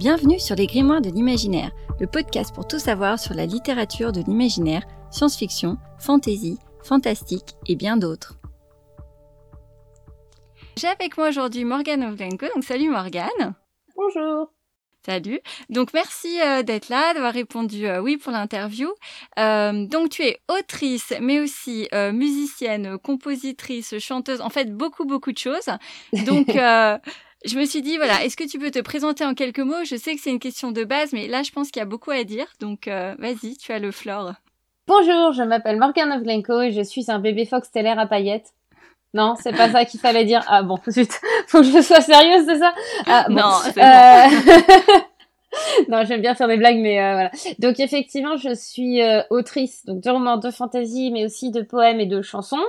Bienvenue sur les Grimoires de l'imaginaire, le podcast pour tout savoir sur la littérature de l'imaginaire, science-fiction, fantasy, fantastique et bien d'autres. J'ai avec moi aujourd'hui Morgane Ovlenko, donc salut Morgane. Bonjour. Salut. Donc merci euh, d'être là, d'avoir répondu euh, oui pour l'interview. Euh, donc tu es autrice, mais aussi musicienne, compositrice, chanteuse, en fait beaucoup beaucoup de choses. Donc je me suis dit, voilà, est-ce que tu peux te présenter en quelques mots? Je sais que c'est une question de base, mais là, je pense qu'il y a beaucoup à dire. Donc, euh, vas-y, tu as le floor. Bonjour, je m'appelle Morgane Ovlenko et je suis un bébé fox stellaire à paillettes. Non, c'est pas ça qu'il fallait dire. Ah bon, zut, faut que je sois sérieuse, c'est ça? Ah, Non, c'est euh... non, j'aime bien faire des blagues, mais euh, voilà. Donc effectivement, je suis euh, autrice donc de romans, de fantasy, mais aussi de poèmes et de chansons.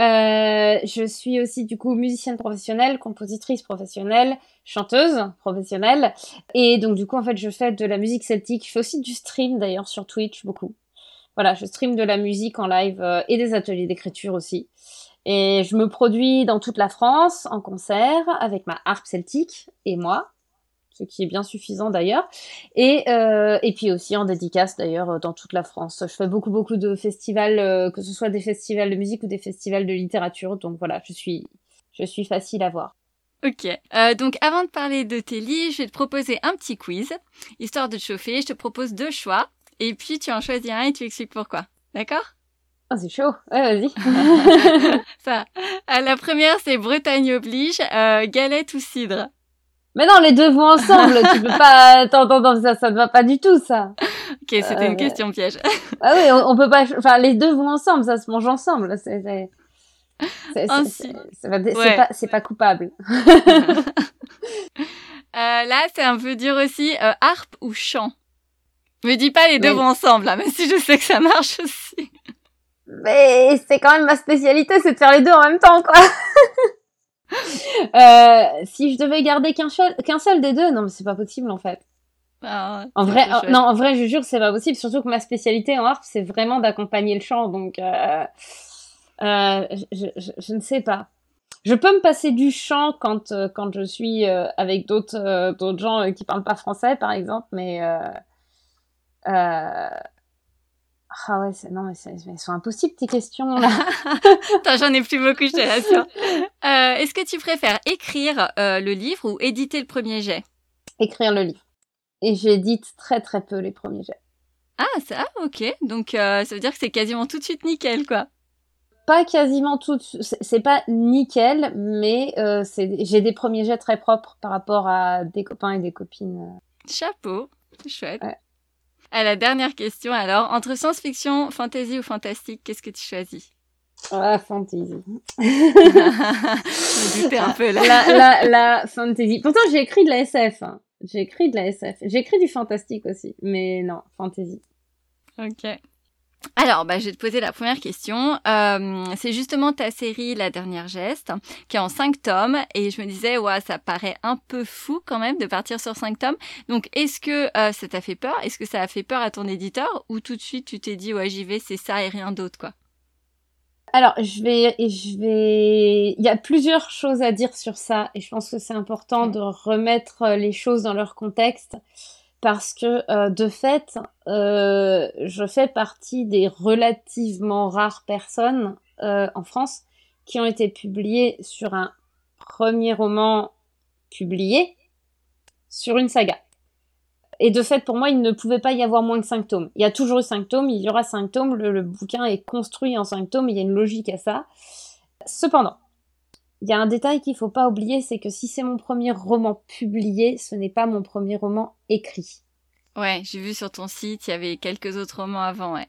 Euh, je suis aussi du coup musicienne professionnelle, compositrice professionnelle, chanteuse professionnelle. Et donc du coup en fait je fais de la musique celtique. Je fais aussi du stream d'ailleurs sur Twitch beaucoup. Voilà, je stream de la musique en live euh, et des ateliers d'écriture aussi. Et je me produis dans toute la France en concert avec ma harpe celtique et moi ce qui est bien suffisant d'ailleurs. Et, euh, et puis aussi en dédicace d'ailleurs dans toute la France. Je fais beaucoup beaucoup de festivals, euh, que ce soit des festivals de musique ou des festivals de littérature. Donc voilà, je suis, je suis facile à voir. Ok, euh, donc avant de parler de tes livres, je vais te proposer un petit quiz, histoire de te chauffer. Je te propose deux choix, et puis tu en choisis un et tu expliques pourquoi. D'accord? Oh, c'est chaud. Ouais, vas-y. ça. la première, c'est Bretagne oblige, galette ou cidre? Mais non, les deux vont ensemble. tu peux pas. Attends, attends, ça, ça ne va pas du tout, ça. Ok, c'était une euh, question piège. ah oui, on, peut pas. Enfin, les deux vont ensemble, ça se mange ensemble. C'est. C'est pas, pas, coupable. euh, là, c'est un peu dur aussi. Euh, harpe ou chant? Me dis pas les deux vont ensemble, là, même si je sais que ça marche aussi. Mais c'est quand même ma spécialité, c'est de faire les deux en même temps, quoi. Euh, si je devais garder qu'un seul, qu'un seul des deux, non, mais c'est pas possible en fait. Ah, en vrai, non, en vrai, je jure, c'est pas possible. Surtout que ma spécialité en harpe, c'est vraiment d'accompagner le chant. Donc, euh, euh, je, je, ne sais pas. Je peux me passer du chant quand quand je suis avec d'autres d'autres gens qui parlent pas français, par exemple, mais ah ouais, non, mais elles sont impossibles tes questions là. j'en ai plus beaucoup, je te rassure. Euh, Est-ce que tu préfères écrire euh, le livre ou éditer le premier jet? Écrire le livre. Et j'édite très très peu les premiers jets. Ah, ça, ok. Donc euh, ça veut dire que c'est quasiment tout de suite nickel, quoi. Pas quasiment tout, c'est pas nickel, mais j'ai des premiers jets très propres par rapport à des copains et des copines. Chapeau, chouette. À la dernière question, alors, entre science-fiction, fantasy ou fantastique, qu'est-ce que tu choisis? Ah, fantasy. Je un peu là. La, la, fantasy. Pourtant, j'ai écrit de la SF. Hein. J'ai écrit de la SF. J'ai écrit du fantastique aussi. Mais non, fantasy. Ok. Alors, bah, je vais te poser la première question. Euh, c'est justement ta série La Dernière Geste, qui est en cinq tomes, et je me disais, ouais, ça paraît un peu fou quand même de partir sur cinq tomes. Donc, est-ce que euh, ça t'a fait peur? Est-ce que ça a fait peur à ton éditeur? Ou tout de suite, tu t'es dit, ouais, j'y vais, c'est ça et rien d'autre, quoi? Alors, je vais, je vais. Il y a plusieurs choses à dire sur ça, et je pense que c'est important de remettre les choses dans leur contexte parce que euh, de fait, euh, je fais partie des relativement rares personnes euh, en France qui ont été publiées sur un premier roman publié sur une saga. Et de fait, pour moi, il ne pouvait pas y avoir moins que cinq tomes. Il y a toujours eu cinq tomes, il y aura cinq tomes, le, le bouquin est construit en cinq tomes, il y a une logique à ça. Cependant, il y a un détail qu'il faut pas oublier, c'est que si c'est mon premier roman publié, ce n'est pas mon premier roman écrit. Ouais, j'ai vu sur ton site, il y avait quelques autres romans avant, ouais.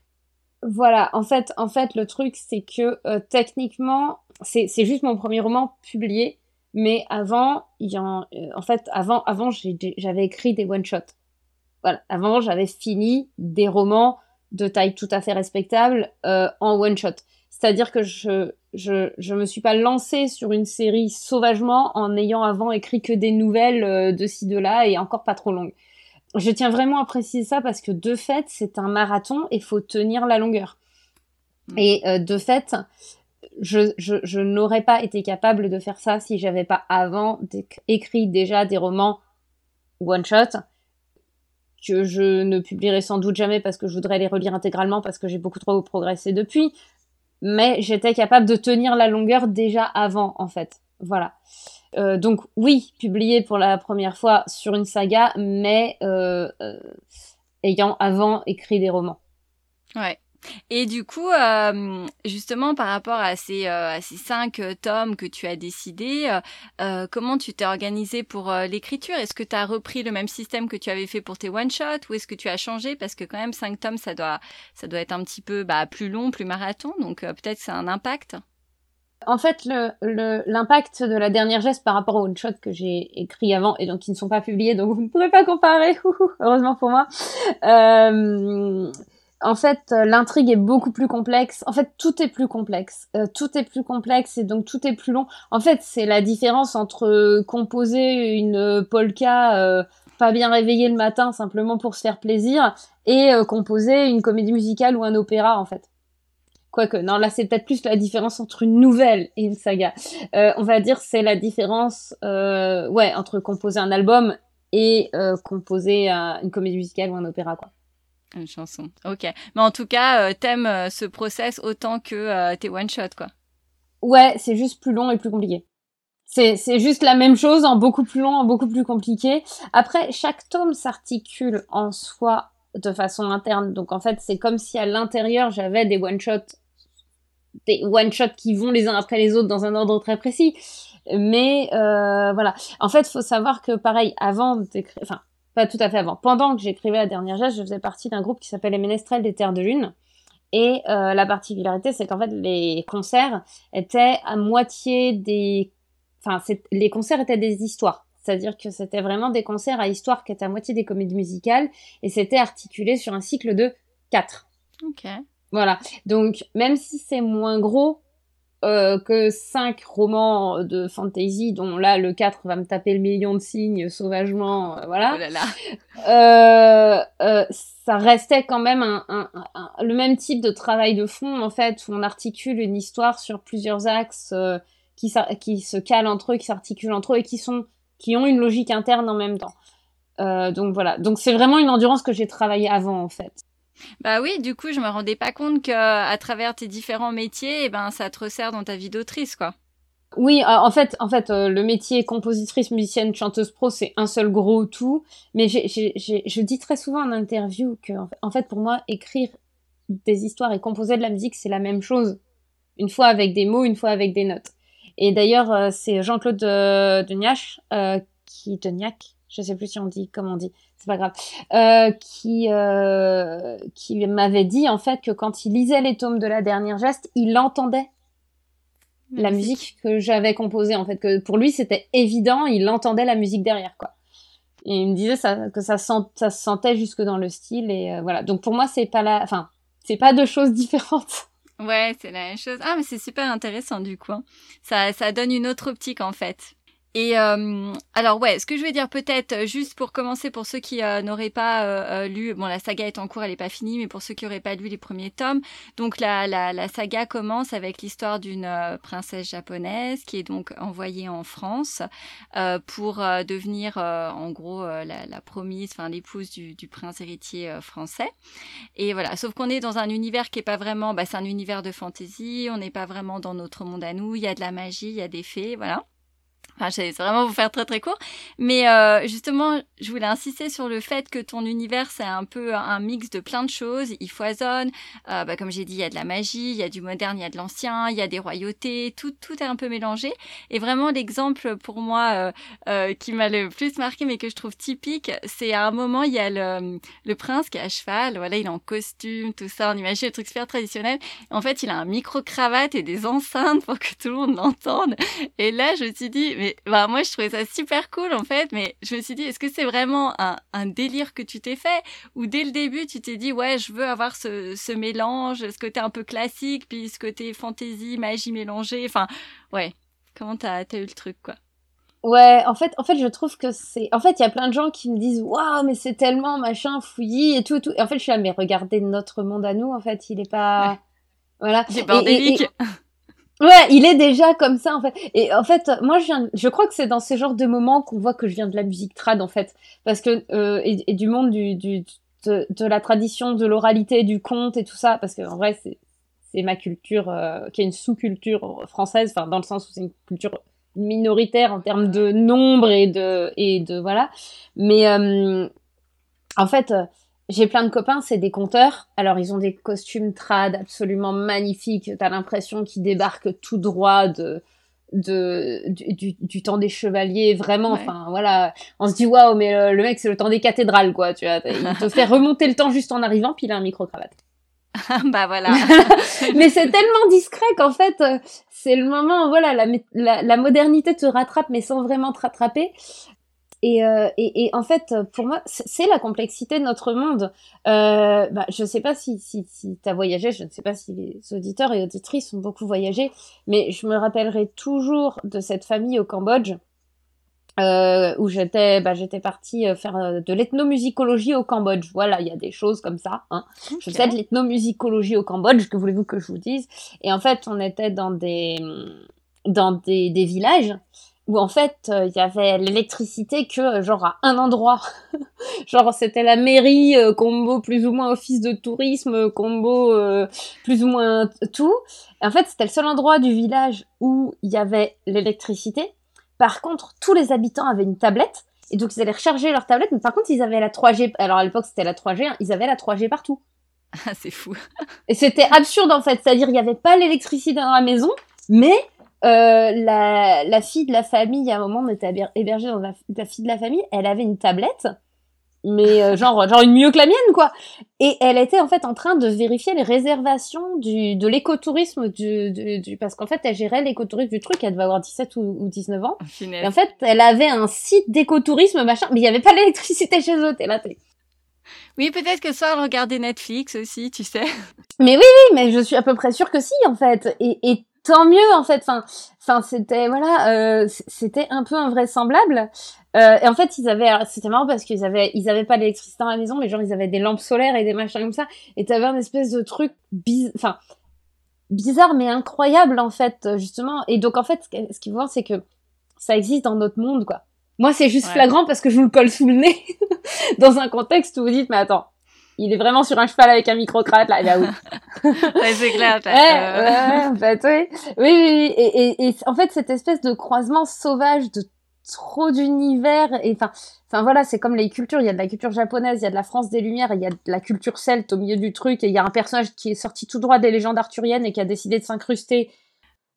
Voilà, en fait, en fait, le truc, c'est que euh, techniquement, c'est juste mon premier roman publié, mais avant, il y en, euh, en fait, avant, avant, j'avais écrit des one shots. Voilà, avant, j'avais fini des romans de taille tout à fait respectable euh, en one shot. C'est-à-dire que je, je, je me suis pas lancée sur une série sauvagement en ayant avant écrit que des nouvelles euh, de ci de là et encore pas trop longues. Je tiens vraiment à préciser ça parce que de fait, c'est un marathon et faut tenir la longueur. Mm. Et euh, de fait, je, je, je n'aurais pas été capable de faire ça si j'avais pas avant écrit déjà des romans one shot que je ne publierai sans doute jamais parce que je voudrais les relire intégralement parce que j'ai beaucoup trop progressé depuis. Mais j'étais capable de tenir la longueur déjà avant, en fait. Voilà. Euh, donc oui, publier pour la première fois sur une saga, mais euh, euh, ayant avant écrit des romans. Ouais. Et du coup, justement, par rapport à ces, cinq tomes que tu as décidé, comment tu t'es organisé pour l'écriture? Est-ce que tu as repris le même système que tu avais fait pour tes one-shots ou est-ce que tu as changé? Parce que quand même, cinq tomes, ça doit, ça être un petit peu bah, plus long, plus marathon, donc peut-être c'est un impact en fait, l'impact de la dernière geste par rapport aux one-shots que j'ai écrit avant et donc qui ne sont pas publiés, donc vous ne pourrez pas comparer, heureusement pour moi. Euh, en fait, euh, l'intrigue est beaucoup plus complexe. En fait, tout est plus complexe. Euh, tout est plus complexe et donc tout est plus long. En fait, c'est la différence entre composer une polka pas bien réveillée le matin simplement pour se faire plaisir et composer une comédie musicale ou un opéra, en fait. Quoique, non, là, c'est peut-être plus la différence entre une nouvelle et une saga. on va dire c'est la différence, ouais, entre composer un album et composer une comédie musicale ou un opéra, quoi. Une chanson. Ok. Mais en tout cas, euh, t'aimes euh, ce process autant que euh, tes one-shot, quoi. Ouais, c'est juste plus long et plus compliqué. C'est, c'est juste la même chose en beaucoup plus long, en beaucoup plus compliqué. Après, chaque tome s'articule en soi de façon interne. Donc en fait, c'est comme si à l'intérieur, j'avais des one-shots des one-shots qui vont les uns après les autres dans un ordre très précis. Mais euh, voilà. En fait, faut savoir que pareil, avant d'écrire, enfin, pas tout à fait avant. Pendant que j'écrivais la dernière geste, je faisais partie d'un groupe qui s'appelle les Ménestrels des Terres de Lune. Et euh, la particularité, c'est qu'en fait, les concerts étaient à moitié des... Enfin, les concerts étaient des histoires. C'est-à-dire que c'était vraiment des concerts à histoire qui étaient à moitié des comédies musicales. Et c'était articulé sur un cycle de quatre. Ok. Voilà. Donc, même si c'est moins gros, euh, que cinq romans de fantasy, dont là le 4 va me taper le million de signes sauvagement, euh, voilà. Oh euh, euh, ça restait quand même un, un, le même type de travail de fond en fait, où on articule une histoire sur plusieurs axes qui, qui se calent entre eux, qui s'articulent entre eux et qui sont qui ont une logique interne en même temps. donc voilà. Donc c'est vraiment une endurance que j'ai travaillé avant en fait. Bah oui, du coup, je me rendais pas compte que à travers tes différents métiers, eh ben ça te resserre dans ta vie d'autrice, quoi. Oui, euh, en fait, en fait, euh, le métier compositrice, musicienne, chanteuse pro, c'est un seul gros tout. Mais je dis très souvent en interview que, en fait, pour moi, écrire des histoires et composer de la musique, c'est la même chose. Une fois avec des mots, une fois avec des notes. Et d'ailleurs, euh, c'est Jean-Claude Deniac, qui je sais plus si on dit comment on dit, c'est pas grave, euh, qui euh, qui m'avait dit en fait que quand il lisait les tomes de la dernière geste, il entendait la musique que j'avais composée en fait que pour lui c'était évident, il entendait la musique derrière quoi. Et il me disait ça, que ça, sent, ça se sentait jusque dans le style et euh, voilà. Donc pour moi c'est pas la, enfin c'est pas deux choses différentes. Ouais, c'est la même chose. Ah mais c'est super intéressant du coup. Hein. Ça ça donne une autre optique en fait. Et euh, alors ouais, ce que je vais dire peut-être euh, juste pour commencer pour ceux qui euh, n'auraient pas lu, bon la saga est en cours, elle n'est pas finie, mais pour ceux qui n'auraient pas lu les premiers tomes, donc la, la, la saga commence avec l'histoire d'une princesse japonaise qui est donc envoyée en France pour devenir en gros la, la, promise, enfin l'épouse du, du, prince héritier français. Et voilà, sauf qu'on est dans un univers qui est pas vraiment, bah, c'est un univers de fantasy, on n'est pas vraiment dans notre monde à nous, il y a de la magie, il y a des fées, voilà. Enfin, c'est vraiment vous faire très très court. Mais euh, justement, je voulais insister sur le fait que ton univers, c'est un peu un mix de plein de choses. Il foisonne. Euh, bah, comme j'ai dit, il y a de la magie, il y a du moderne, il y a de l'ancien, il y a des royautés. Tout, tout est un peu mélangé. Et vraiment, l'exemple pour moi euh, euh qui m'a le plus marqué, mais que je trouve typique, c'est à un moment, il y a le, le prince qui est à cheval. Voilà, il est en costume, tout ça. On imagine le truc super traditionnel. En fait, il a un micro-cravate et des enceintes pour que tout le monde l'entende. Et là, je me suis dit, bah, moi, je trouvais ça super cool, en fait, mais je me suis dit, est-ce que c'est vraiment un, un, délire que tu t'es fait? Ou dès le début, tu t'es dit, ouais, je veux avoir ce, ce mélange, ce côté un peu classique, puis ce côté fantaisie, magie mélangée, enfin, ouais. Comment t'as as eu le truc, quoi? Ouais, en fait, en fait, je trouve que c'est. En fait, il y a plein de gens qui me disent waouh, mais c'est tellement machin fouillis et tout, tout. Et en fait, je suis là, mais regardez notre monde à nous. En fait, il est pas. Voilà. C'est bordélique. Ouais, il est déjà comme ça en fait. Et en fait, moi, je, viens, je crois que c'est dans ce genre de moments qu'on voit que je viens de la musique trad en fait, parce que euh, et, du monde du, du de, de, la tradition de l'oralité, du conte et tout ça, parce que en vrai, c'est c'est ma culture euh, qui est une sous-culture française, enfin dans le sens où c'est une culture minoritaire en termes de nombre et de et de voilà. Mais euh, en fait, j'ai plein de copains, c'est des conteurs. Alors, ils ont des costumes trad absolument magnifiques. T'as l'impression qu'ils débarquent tout droit de, de, du, du, temps des chevaliers. Vraiment, enfin, voilà. On se dit, waouh, mais le, mec, c'est le temps des cathédrales, quoi. Tu vois, il te fait remonter le temps juste en arrivant, puis il a un micro-cravate. bah voilà. mais c'est tellement discret qu'en fait, c'est le moment, voilà, la, la, la, modernité te rattrape, mais sans vraiment te rattraper. Euh, et, et, en fait, pour moi, c'est la complexité de notre monde. Euh, bah, je ne sais pas si, si, si tu as voyagé, je ne sais pas si les auditeurs et auditrices ont beaucoup voyagé, mais je me rappellerai toujours de cette famille au Cambodge. Euh, où j'étais bah, j'étais partie faire de l'ethnomusicologie au Cambodge. Voilà, il y a des choses comme ça. Hein. Je fais de l'ethnomusicologie au Cambodge, que voulez-vous que je vous dise? Et en fait, on était dans des dans des, des villages où en fait euh, il y avait l'électricité que euh, genre à un endroit. Genre c'était la mairie euh, combo plus ou moins office de tourisme combo plus ou moins tout. Et en fait c'était le seul endroit du village où il y avait l'électricité. Par contre tous les habitants avaient une tablette et donc ils allaient recharger leur tablette mais par contre ils avaient la 3G alors à l'époque c'était la 3G hein, ils avaient la 3G partout. Ah c'est fou. Et c'était absurde en fait. C'est-à-dire il n'y avait pas l'électricité dans la maison mais euh, la, la, fille de la famille, à un moment, on était hébergée dans la, fille de la famille, elle avait une tablette, mais euh, genre, genre une mieux que la mienne, quoi. Et elle était en fait en train de vérifier les réservations du, de l'écotourisme, du, du, parce qu'en fait, elle gérait l'écotourisme du truc, elle devait avoir 17 ou, ou 19 ans. Et en fait, elle avait un site d'écotourisme, machin, mais il n'y avait pas l'électricité chez eux, t'es là, t'es... Oui, peut-être que ça, elle regardait Netflix aussi, tu sais. Mais oui, oui, mais je suis à peu près sûre que si, en fait. Et, et tant mieux en fait. Enfin, enfin c'était voilà, euh, c'était un peu invraisemblable. Euh, et en fait, ils avaient, c'était marrant parce qu'ils avaient, ils avaient pas d'électricité dans la maison, mais genre ils avaient des lampes solaires et des machins comme ça. Et t'avais un espèce de truc biz... enfin bizarre mais incroyable en fait justement. Et donc en fait, ce qu'il faut voir, c'est que ça existe dans notre monde quoi. Moi, c'est juste flagrant parce que je vous le colle sous le nez dans un contexte où vous dites, mais attends, il est vraiment sur un cheval avec un micro-crate, là, là, oui. ouais, c'est clair. Ouais, ouais, en fait, oui. Oui, oui, Et, et, et, en fait, cette espèce de croisement sauvage de trop d'univers, et enfin, enfin voilà, c'est comme les cultures. Il y a de la culture japonaise, il y a de la France des Lumières, il y a de la culture celte au milieu du truc, et il y a un personnage qui est sorti tout droit des légendes arthuriennes et qui a décidé de s'incruster.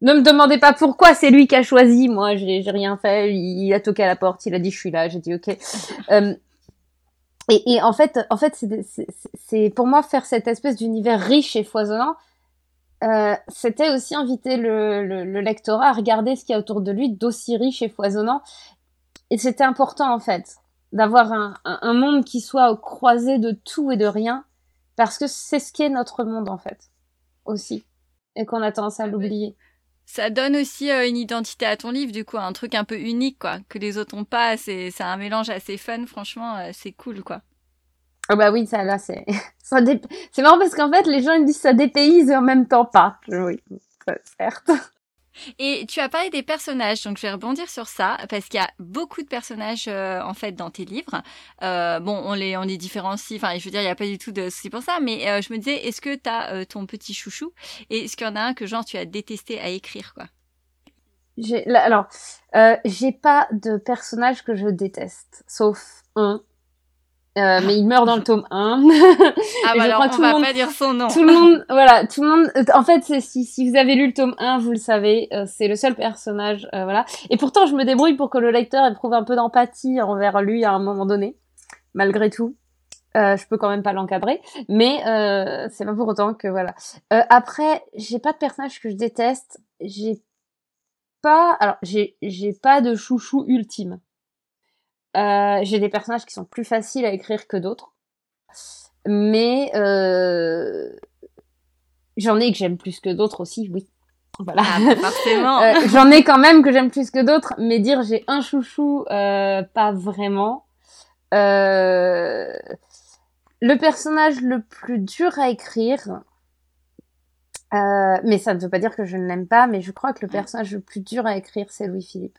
Ne me demandez pas pourquoi, c'est lui qui a choisi. Moi, j'ai rien fait. Il, a toqué à la porte, il a dit je suis là. J'ai dit ok. Euh, et, et, en fait, en fait, c'est pour moi faire cette espèce d'univers riche et foisonnant. Euh, c'était aussi inviter le, le, le, lectorat à regarder ce qu'il y a autour de lui d'aussi riche et foisonnant. Et c'était important en fait d'avoir un, un, un, monde qui soit au croisé de tout et de rien, parce que c'est ce qu'est notre monde en fait aussi, et qu'on a tendance à l'oublier. Ça donne aussi euh, une identité à ton livre, du coup, un truc un peu unique, quoi, que les autres n'ont pas. C'est, c'est un mélange assez fun, franchement, euh, c'est cool, quoi. Oh bah oui, ça là, c'est, c'est marrant parce qu'en fait, les gens ils disent ça dépayse et en même temps pas. Oui, certes. Et tu as parlé des personnages, donc je vais rebondir sur ça parce qu'il y a beaucoup de personnages euh, en fait dans tes livres. Euh, bon, on les on les différencie. Enfin, je veux dire, il n'y a pas du tout de souci pour ça. Mais euh, je me disais, est-ce que tu as ton petit chouchou et est-ce qu'il y en a un que genre tu as détesté à écrire quoi? Alors, j'ai pas de personnage que je déteste, sauf un euh, mais il meurt dans le tome 1. ah bah alors, on va monde, pas dire son nom. Tout le monde, voilà, tout le monde, en fait, si, si vous avez lu le tome 1, vous le savez, euh, c'est le seul personnage, euh, voilà. Et pourtant, je me débrouille pour que le lecteur éprouve un peu d'empathie envers lui à un moment donné, malgré tout. je peux quand même pas l'encadrer, mais c'est pas pour autant que voilà. après, j'ai pas de personnage que je déteste. J'ai pas, alors j'ai j'ai pas de chouchou ultime. Euh, j'ai des personnages qui sont plus faciles à écrire que d'autres. Mais euh, j'en ai que j'aime plus que d'autres aussi, oui. Voilà. Ah, forcément. euh, j'en ai quand même que j'aime plus que d'autres, mais dire j'ai un chouchou, pas vraiment. le personnage le plus dur à écrire, mais ça ne veut pas dire que je ne l'aime pas, mais je crois que le personnage le plus dur à écrire, c'est Louis-Philippe.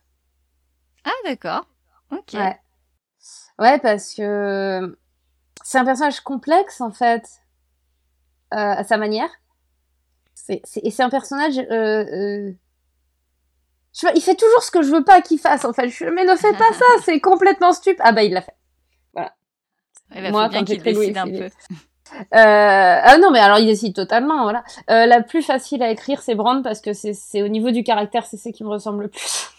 Ah, d'accord. Ok. Ouais. ouais, parce que c'est un personnage complexe, en fait, euh, à sa manière. C'est, et c'est un personnage... Euh, euh je il fait toujours ce que je veux pas qu'il fasse, en fait. Je, mais ne fais pas ça, c'est complètement stupide. Ah bah, il l'a fait. Voilà. Ouais, bah, Moi, faut bien qu'il décide un peu. Euh, ah non, mais alors il décide totalement, voilà. Euh, la plus facile à écrire, c'est Brand parce que c'est au niveau du caractère, c'est ce qui me ressemble le plus.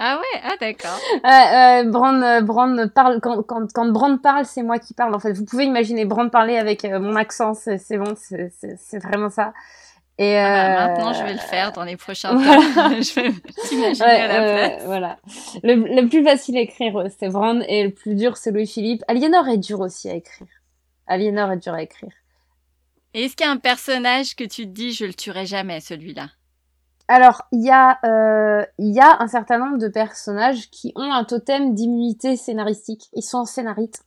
Ah ouais, ah d'accord. Euh, Brand, euh, Brand parle quand, quand, quand Brand parle, c'est moi qui parle. En fait, vous pouvez imaginer Brand parler avec euh, mon accent, c'est bon, c'est vraiment ça. Et ah bah, maintenant, je vais le faire dans les prochains temps. je vais t'imaginer à la place. voilà. Le, le, plus facile à écrire, c'est Brand, et le plus dur, c'est Louis-Philippe. Aliénor est dur aussi à écrire. Aliénor est dur à écrire. Est-ce qu'il y a un personnage que tu te dis je le tuerai jamais celui-là? Alors il y a euh, il y a un certain nombre de personnages qui ont un totem d'immunité scénaristique. Ils sont scénaristes.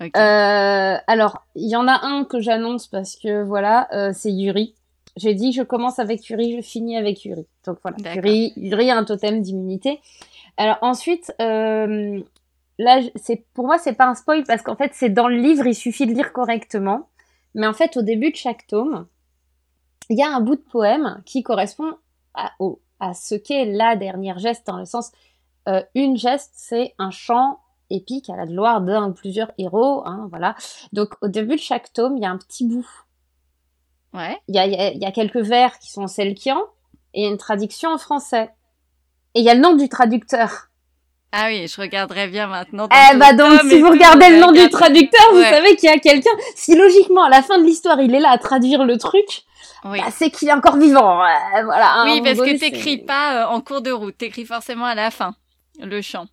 Okay. Euh, alors il y en a un que j'annonce parce que voilà euh, c'est Yuri. J'ai dit je commence avec Yuri, je finis avec Yuri. Donc voilà Yuri, Yuri a un totem d'immunité. Alors ensuite, euh, là, c'est pour moi, c'est pas un spoil parce qu'en fait, c'est dans le livre, il suffit de lire correctement. Mais en fait, au début de chaque tome, il y a un bout de poème qui correspond à, au, à ce qu'est la dernière geste, dans le sens, euh, une geste, c'est un chant épique à la gloire d'un ou plusieurs héros, hein, voilà. Donc, au début de chaque tome, il y a un petit bout. Ouais. Il y a, y, y a, quelques vers qui sont en selkian et une traduction en français. Et il y a le nom du traducteur. Ah oui, je regarderai bien maintenant. Eh bah donc, si vous regardez le nom du traducteur, vous savez qu'il y a quelqu'un. Si logiquement, à la fin de l'histoire, il est là à traduire le truc, oui. bah, c'est qu'il est encore vivant. voilà. Oui, parce que t'écris pas euh, en cours de route, t'écris forcément à la fin le chant.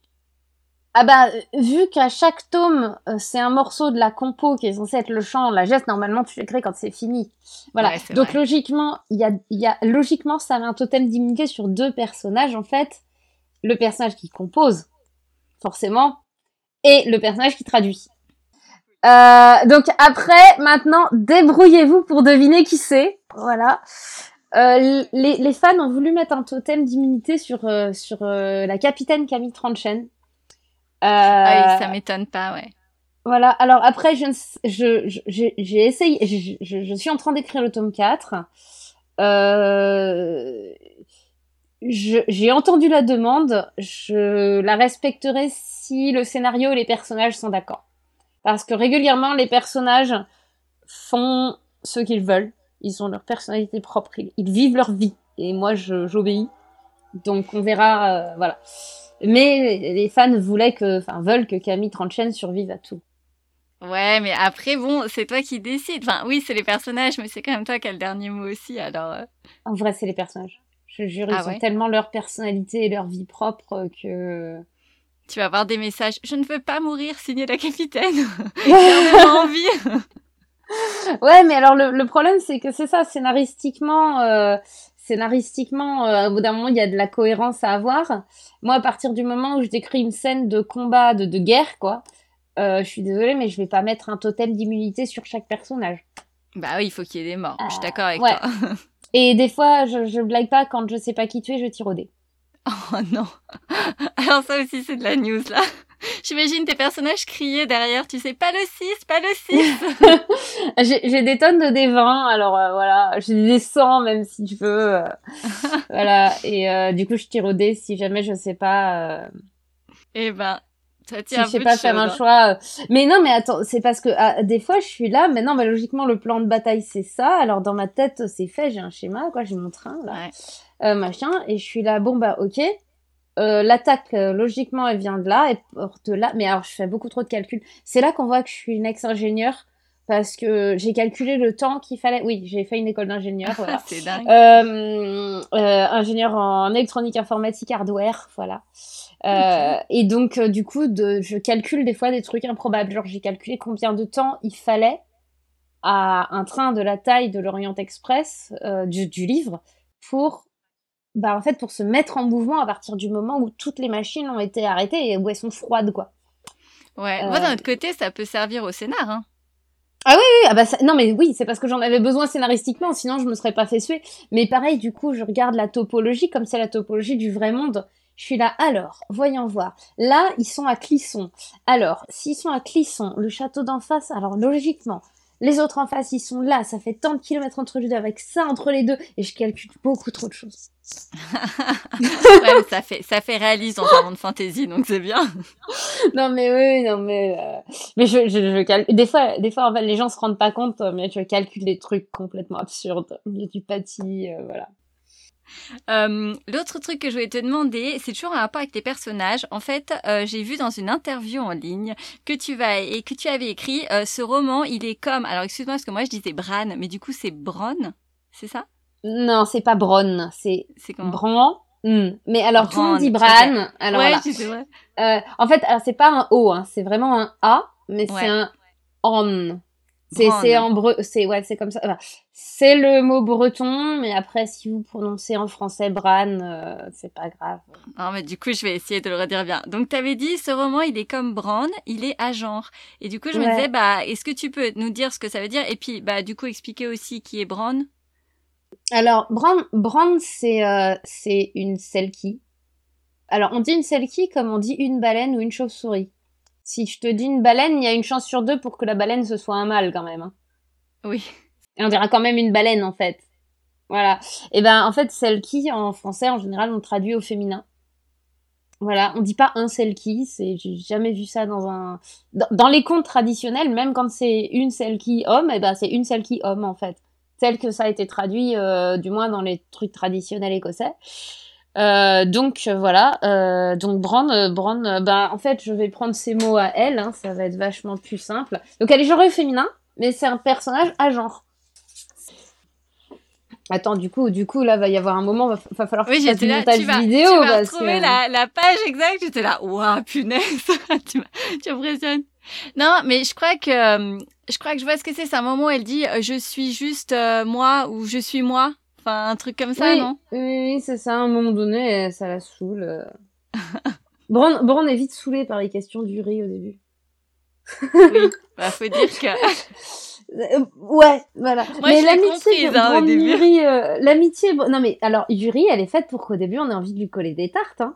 Ah bah, vu qu'à chaque tome, euh, c'est un morceau de la compo qui est censé être le chant, la geste, normalement, tu l'écris quand c'est fini. Voilà. Ouais, Donc, vrai. logiquement, il y a, y a, logiquement, ça met un totem d'immunité sur deux personnages, en fait le personnage qui compose, forcément, et le personnage qui traduit. Euh, donc après, maintenant, débrouillez-vous pour deviner qui c'est. Voilà. Euh, les, les, fans ont voulu mettre un totem d'immunité sur, euh, sur la capitaine Camille Tranchen. ah oui, ça m'étonne pas, ouais. Voilà, alors après, je, je, j'ai essayé, je, je, je, suis en train d'écrire le tome 4. Euh, j'ai entendu la demande, je la respecterai si le scénario et les personnages sont d'accord. Parce que régulièrement, les personnages font ce qu'ils veulent. Ils ont leur personnalité propre, ils, ils vivent leur vie. Et moi, j'obéis. Donc, on verra, euh, voilà. Mais les fans voulaient que, enfin, veulent que Camille Tranchen survive à tout. Ouais, mais après, bon, c'est toi qui décides. Enfin, oui, c'est les personnages, mais c'est quand même toi qui as le dernier mot aussi, alors. Euh... En vrai, c'est les personnages. Je jure, ah ils ouais? ont tellement leur personnalité et leur vie propre que. Tu vas avoir des messages. Je ne veux pas mourir, signé la capitaine. J'ai envie. ouais, mais alors le, le problème, c'est que c'est ça, scénaristiquement, euh, scénaristiquement, euh, au bout d'un moment, il y a de la cohérence à avoir. Moi, à partir du moment où je décris une scène de combat, de, de guerre, quoi, euh, je suis désolée, mais je vais pas mettre un totem d'immunité sur chaque personnage. Bah oui, il faut qu'il y ait des morts. je suis d'accord avec ouais. toi. Et des fois, je, je blague pas, quand je sais pas qui tuer, je tire au dé. Oh non Alors ça aussi, c'est de la news, là. J'imagine tes personnages crier derrière, tu sais, pas le 6, pas le 6 J'ai des tonnes de dés 20, alors euh, voilà, j'ai des 100 même si tu veux. Euh, voilà, et euh, du coup, je tire au dé si jamais je sais pas... Euh, eh ben, si je sais pas faire un choix. Euh, mais non, mais attends, c'est parce que ah, des fois je suis là, mais non, mais logiquement le plan de bataille c'est ça. Alors dans ma tête c'est fait, j'ai un schéma, quoi, j'ai mon train là, ouais. euh, machin, et je suis là, bon bah ok. Euh, L'attaque euh, logiquement elle vient de là et porte là, mais alors je fais beaucoup trop de calculs. C'est là qu'on voit que je suis une ex-ingénieure parce que j'ai calculé le temps qu'il fallait. Oui, j'ai fait une école d'ingénieur. Voilà. c'est dingue. Euh, ingénieur en électronique informatique hardware, voilà. Euh, okay. Et donc, euh, du coup, de, je calcule des fois des trucs improbables. Genre, j'ai calculé combien de temps il fallait à un train de la taille de l'Orient Express euh, du, du, livre pour, bah, en fait, pour se mettre en mouvement à partir du moment où toutes les machines ont été arrêtées et où elles sont froides, quoi. Ouais. Moi, d'un autre côté, ça peut servir au scénar. Hein. Ah oui, oui, ah bah non mais oui, c'est parce que j'en avais besoin scénaristiquement, sinon je me serais pas fait suer. Mais pareil, du coup, je regarde la topologie comme c'est la topologie du vrai monde. Je suis là, alors, voyons voir. Là, ils sont à Clisson. Alors, s'ils sont à Clisson, le château d'en face, alors logiquement, les autres en face, ils sont là, ça fait tant de kilomètres entre les deux, avec ça entre les deux, et je calcule beaucoup trop de choses. ouais, ça fait ça fait réaliste en parlant de fantasy, donc c'est bien. non mais oui, non mais euh, mais je, je, je calcule. Des fois, des fois en fait, les gens se rendent pas compte, mais je calcule des trucs complètement absurdes. Il y a du pâtis, euh, voilà. Euh, l'autre truc que je voulais te demander, c'est toujours un rapport avec tes personnages. En fait, euh, j'ai vu dans une interview en ligne que tu vas et que tu avais écrit euh, ce roman. Il est comme, alors excuse-moi parce que moi je disais Bran, mais du coup c'est Bron, c'est ça? Non, c'est pas Bron, c'est c'est Bran. Hmm. Mais alors tout le monde dit Bran. Alors ouais, voilà. en fait, alors c'est pas un O, hein, c'est vraiment un A, mais c'est un on. C'est en bre... c'est ouais, c'est comme ça. c'est le mot breton, mais après si vous prononcez en français Bran, euh, c'est pas grave. Non, mais du coup, je vais essayer de le redire bien. Donc tu avais dit ce roman, il est comme Bran, il est à genre. Et du coup, je me disais bah est-ce que tu peux nous dire ce que ça veut dire? Et puis bah du coup expliquer aussi qui est Bran Alors Bran Bran c'est euh, c'est une selkie. Alors on dit une selkie comme on dit une baleine ou une chauve-souris si je te dis une baleine, il y a une chance sur deux pour que la baleine ce soit un mâle quand même. Hein. Oui. Et on dira quand même une baleine en fait. Voilà. Et ben en fait celle qui en français en général on traduit au féminin. Voilà, on dit pas un celle qui, c'est j'ai jamais vu ça dans un dans, les contes traditionnels, même quand c'est une celle qui homme, et ben c'est une celle qui homme en fait, tel que ça a été traduit euh, du moins dans les trucs traditionnels écossais. Euh, donc voilà, euh, donc Bran, euh, Bran, bah en fait je vais prendre ces mots à elle, hein, ça va être vachement plus simple. Donc elle est genrée féminin, mais c'est un personnage à genre. Attends, du coup, du coup, là, va y avoir un moment, va, va falloir oui, que tu montage vas, vidéo. Tu vas retrouver la, la, page exacte, j'étais là, waouh, punaise, tu, tu impressionnes. Non, mais je crois que, je crois que je vois ce que c'est, c'est un moment où elle dit, je suis juste moi, ou je suis moi, Enfin, un truc comme ça, non? Oui, c'est ça. À un moment donné, ça la saoule. Bron, est vite saoulé par les questions du riz au début. oui, bah, faut dire que. Euh, ouais, voilà. mais l'amitié, hein, Yuri, euh, l'amitié, non mais alors Yuri, elle est faite pour qu'au début on ait envie de lui coller des tartes. Hein.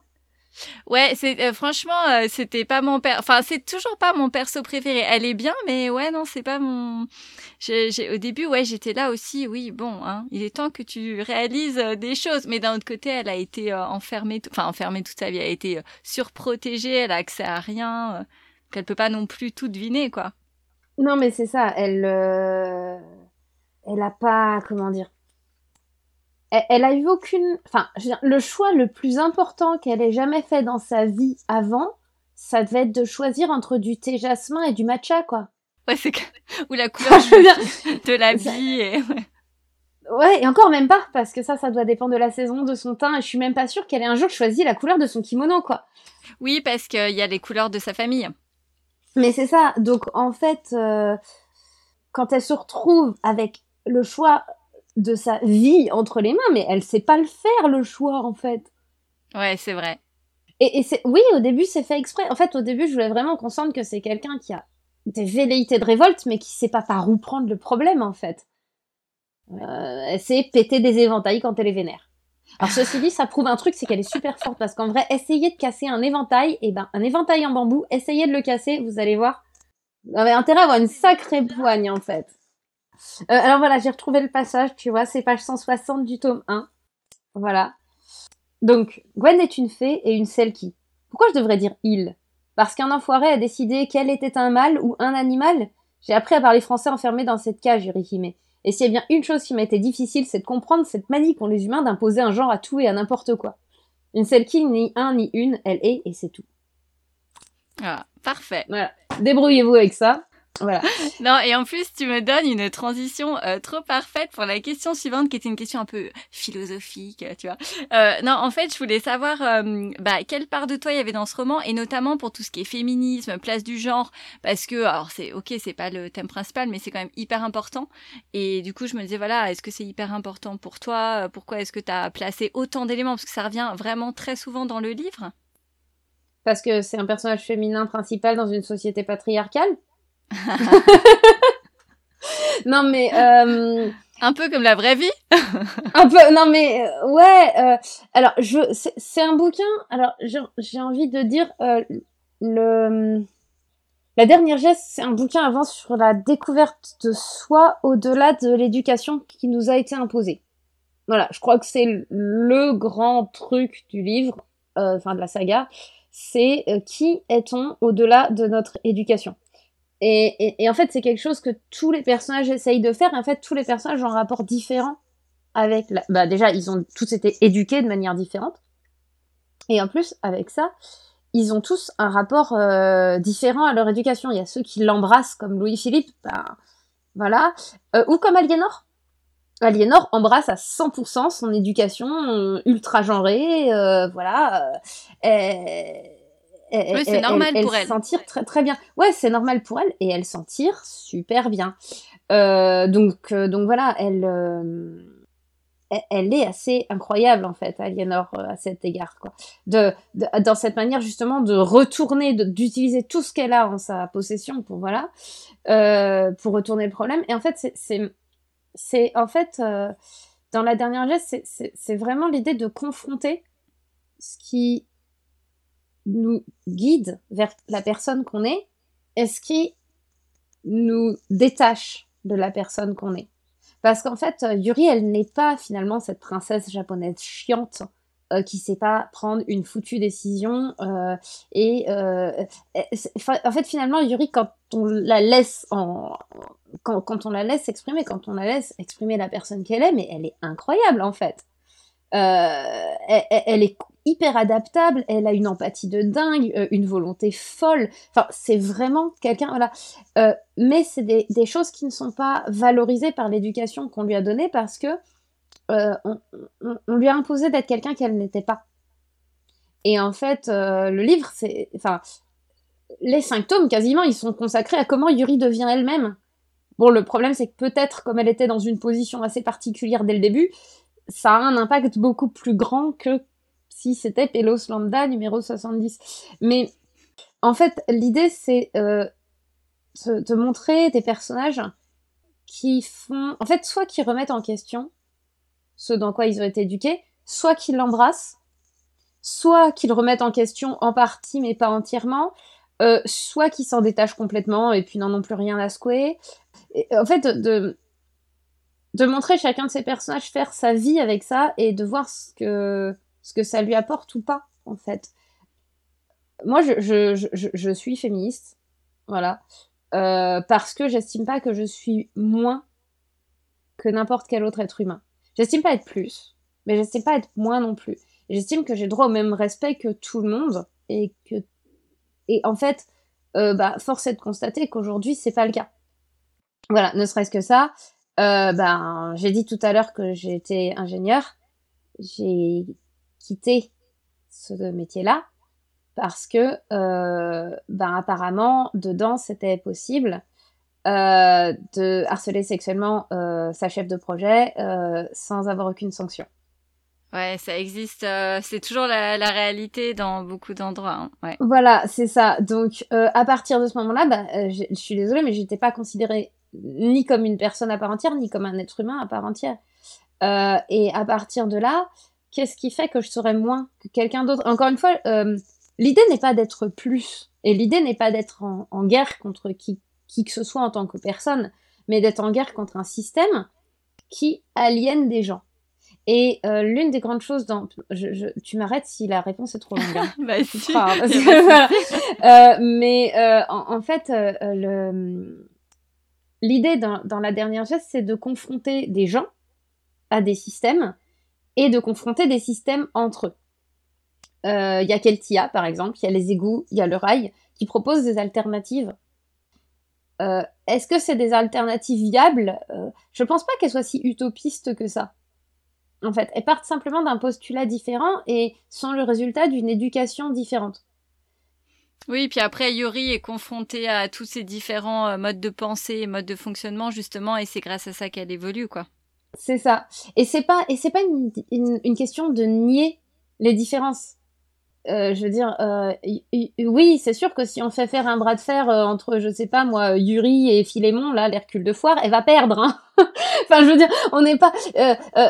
Ouais, c'est euh, franchement, euh, c'était pas mon père. Enfin, c'est toujours pas mon perso préféré. Elle est bien, mais ouais, non, c'est pas mon. J'ai, au début, ouais, j'étais là aussi. Oui, bon, hein, il est temps que tu réalises euh, des choses. Mais d'un autre côté, elle a été enfermée, enfin enfermée toute sa vie. Elle a été surprotégée. Elle a accès à rien. qu'elle peut pas non plus tout deviner, quoi. Non, mais c'est ça. Elle, elle a pas, comment dire elle, a eu aucune. Enfin, le choix le plus important qu'elle ait jamais fait dans sa vie avant, ça devait être de choisir entre du thé jasmin et du matcha, quoi. Ouais, c'est ou la couleur de la vie. Et... Ouais. et encore même pas, parce que ça, ça doit dépendre de la saison, de son teint, et je suis même pas sûre qu'elle ait un jour choisi la couleur de son kimono, quoi. Oui, parce qu'il y a les couleurs de sa famille. Mais c'est ça, donc en fait, euh, quand elle se retrouve avec le choix de sa vie entre les mains, mais elle sait pas le faire, le choix, en fait. Ouais, c'est vrai. Et, et c'est, oui, au début, c'est fait exprès. En fait, au début, je voulais vraiment qu'on sente que c'est quelqu'un qui a des velléités de révolte, mais qui sait pas par où prendre le problème, en fait. Euh, elle sait péter des éventails quand elle est vénère. Alors, ceci dit, ça prouve un truc, c'est qu'elle est super forte, parce qu'en vrai, essayer de casser un éventail, et ben, un éventail en bambou, essayez de le casser, vous allez voir. Vous avez intérêt à avoir une sacrée poigne, en fait. Euh, alors voilà, j'ai retrouvé le passage, tu vois, c'est page 160 du tome 1. Voilà. Donc, Gwen est une fée et une Selkie. Pourquoi je devrais dire il? Parce qu'un enfoiré a décidé quel était un mâle ou un animal? J'ai appris à parler français enfermé dans cette cage, Yurihime. Et s'il y a bien une chose qui m'a été difficile, c'est de comprendre cette manie qu'ont les humains d'imposer un genre à tout et à n'importe quoi. Une Selkie, ni un ni une, elle est et c'est tout. Ah, parfait. Voilà. Débrouillez-vous avec ça. Voilà. non, et en plus, tu me donnes une transition euh, trop parfaite pour la question suivante, qui était une question un peu philosophique, tu vois. Euh, non, en fait, je voulais savoir euh, bah, quelle part de toi il y avait dans ce roman, et notamment pour tout ce qui est féminisme, place du genre, parce que, alors c'est ok, c'est pas le thème principal, mais c'est quand même hyper important. Et du coup, je me disais, voilà, est-ce que c'est hyper important pour toi? Pourquoi est-ce que tu as placé autant d'éléments? Parce que ça revient vraiment très souvent dans le livre. Parce que c'est un personnage féminin principal dans une société patriarcale non mais euh, un peu comme la vraie vie. un peu, non mais euh, ouais. Euh, alors je, c'est un bouquin. Alors j'ai envie de dire le la dernière geste, c'est un bouquin avant sur la découverte de soi au-delà de l'éducation qui nous a été imposée. Voilà, je crois que c'est le grand truc du livre, enfin de la saga, c'est qui est-on au-delà de notre éducation? Et, en fait, c'est quelque chose que tous les personnages essayent de faire. Et en fait, tous les personnages ont un rapport différent avec. Bah déjà, ils ont tous été éduqués de manière différente. Et en plus, avec ça, ils ont tous un rapport euh, différent à leur éducation. Il y a ceux qui l'embrassent comme Louis-Philippe, ben, voilà, euh, ou comme Aliénor. Aliénor embrasse à 100% son éducation euh, ultra genrée, voilà oui, c'est normal pour elle. Sentir très très bien. Ouais, c'est normal pour elle et elle s'en tire super bien. Euh, donc euh, donc voilà, elle euh, elle est assez incroyable en fait, Aliénor à cet égard quoi. De, dans cette manière justement de retourner, d'utiliser tout ce qu'elle a en sa possession pour voilà pour retourner le problème. Et en fait c'est c'est en fait dans la dernière geste c'est vraiment l'idée de confronter ce qui nous guide vers la personne qu'on est est-ce qui nous détache de la personne qu'on est? Parce qu'en fait, Yuri, elle n'est pas finalement cette princesse japonaise chiante euh, qui sait pas prendre une foutue décision. Euh, et euh, en fait, finalement, Yuri, quand on la laisse quand, quand, on la laisse exprimer, quand on la laisse exprimer la personne qu'elle est, mais elle est incroyable en fait. Elle, est hyper adaptable, elle a une empathie de dingue, euh, une volonté folle. Enfin, c'est vraiment quelqu'un, voilà. Euh, mais c'est des, choses qui ne sont pas valorisées par l'éducation qu'on lui a donnée parce que euh, on, lui a imposé d'être quelqu'un qu'elle n'était pas. Et en fait, le livre, c'est, enfin, les tomes quasiment, ils sont consacrés à comment Yuri devient elle-même. Bon, le problème, c'est que peut-être, comme elle était dans une position assez particulière dès le début, ça a un impact beaucoup plus grand que c'était Pelos Lambda numéro 70. Mais en fait, l'idée, c'est euh, de, montrer des personnages qui font, en fait, soit qui remettent en question ce dans quoi ils ont été éduqués, soit qu'ils l'embrassent, soit qu'ils remettent en question en partie mais pas entièrement, euh, soit qu'ils s'en détachent complètement et puis n'en ont plus rien à secouer. en fait, de, de montrer chacun de ces personnages faire sa vie avec ça et de voir ce que ce que ça lui apporte ou pas, en fait. Moi, je, je, je, je suis féministe, voilà, euh, parce que j'estime pas que je suis moins que n'importe quel autre être humain. J'estime pas être plus, mais j'estime pas être moins non plus. J'estime que j'ai droit au même respect que tout le monde et que et en fait, euh, bah, force est de constater qu'aujourd'hui c'est pas le cas. Voilà, ne serait-ce que ça. Euh, ben, j'ai dit tout à l'heure que j'étais ingénieur. J'ai quitter ce métier-là parce que, euh, ben apparemment, dedans, c'était possible euh, de harceler sexuellement euh, sa chef de projet sans avoir aucune sanction. Ouais, ça existe. c'est toujours la, réalité dans beaucoup d'endroits. Hein, voilà, c'est ça. Donc, à partir de ce moment-là, ben, je suis désolée, mais j'étais pas considérée ni comme une personne à part entière, ni comme un être humain à part entière. et à partir de là, qu'est-ce qui fait que je serais moins que quelqu'un d'autre? Encore une fois, euh, l'idée n'est pas d'être plus, et l'idée n'est pas d'être en, guerre contre qui, qui que ce soit en tant que personne, mais d'être en guerre contre un système qui aliène des gens. Et euh, l'une des grandes choses dans... Je, tu m'arrêtes si la réponse est trop longue. Hein. bah, si. euh, mais euh, en, en, fait, le... l'idée dans, dans la dernière geste, c'est de confronter des gens à des systèmes et de confronter des systèmes entre eux. Euh, il y a Keltia, par exemple, il y a les égouts, il y a le rail, qui proposent des alternatives. Euh, est-ce que c'est des alternatives viables? Euh, Je pense pas qu'elles soient si utopistes que ça. En fait, elles partent simplement d'un postulat différent et sont le résultat d'une éducation différente. Oui, puis après, Yuri est confrontée à tous ces différents modes de pensée et modes de fonctionnement, justement, et c'est grâce à ça qu'elle évolue, quoi. C'est ça. Et c'est pas et c'est pas une, une, question de nier les différences. euh, je veux dire, euh, oui, c'est sûr que si on fait faire un bras de fer euh, entre, je sais pas moi, Yuri et Philémon, là, l'Hercule de foire, elle va perdre. Hein enfin, je veux dire, on n'est pas.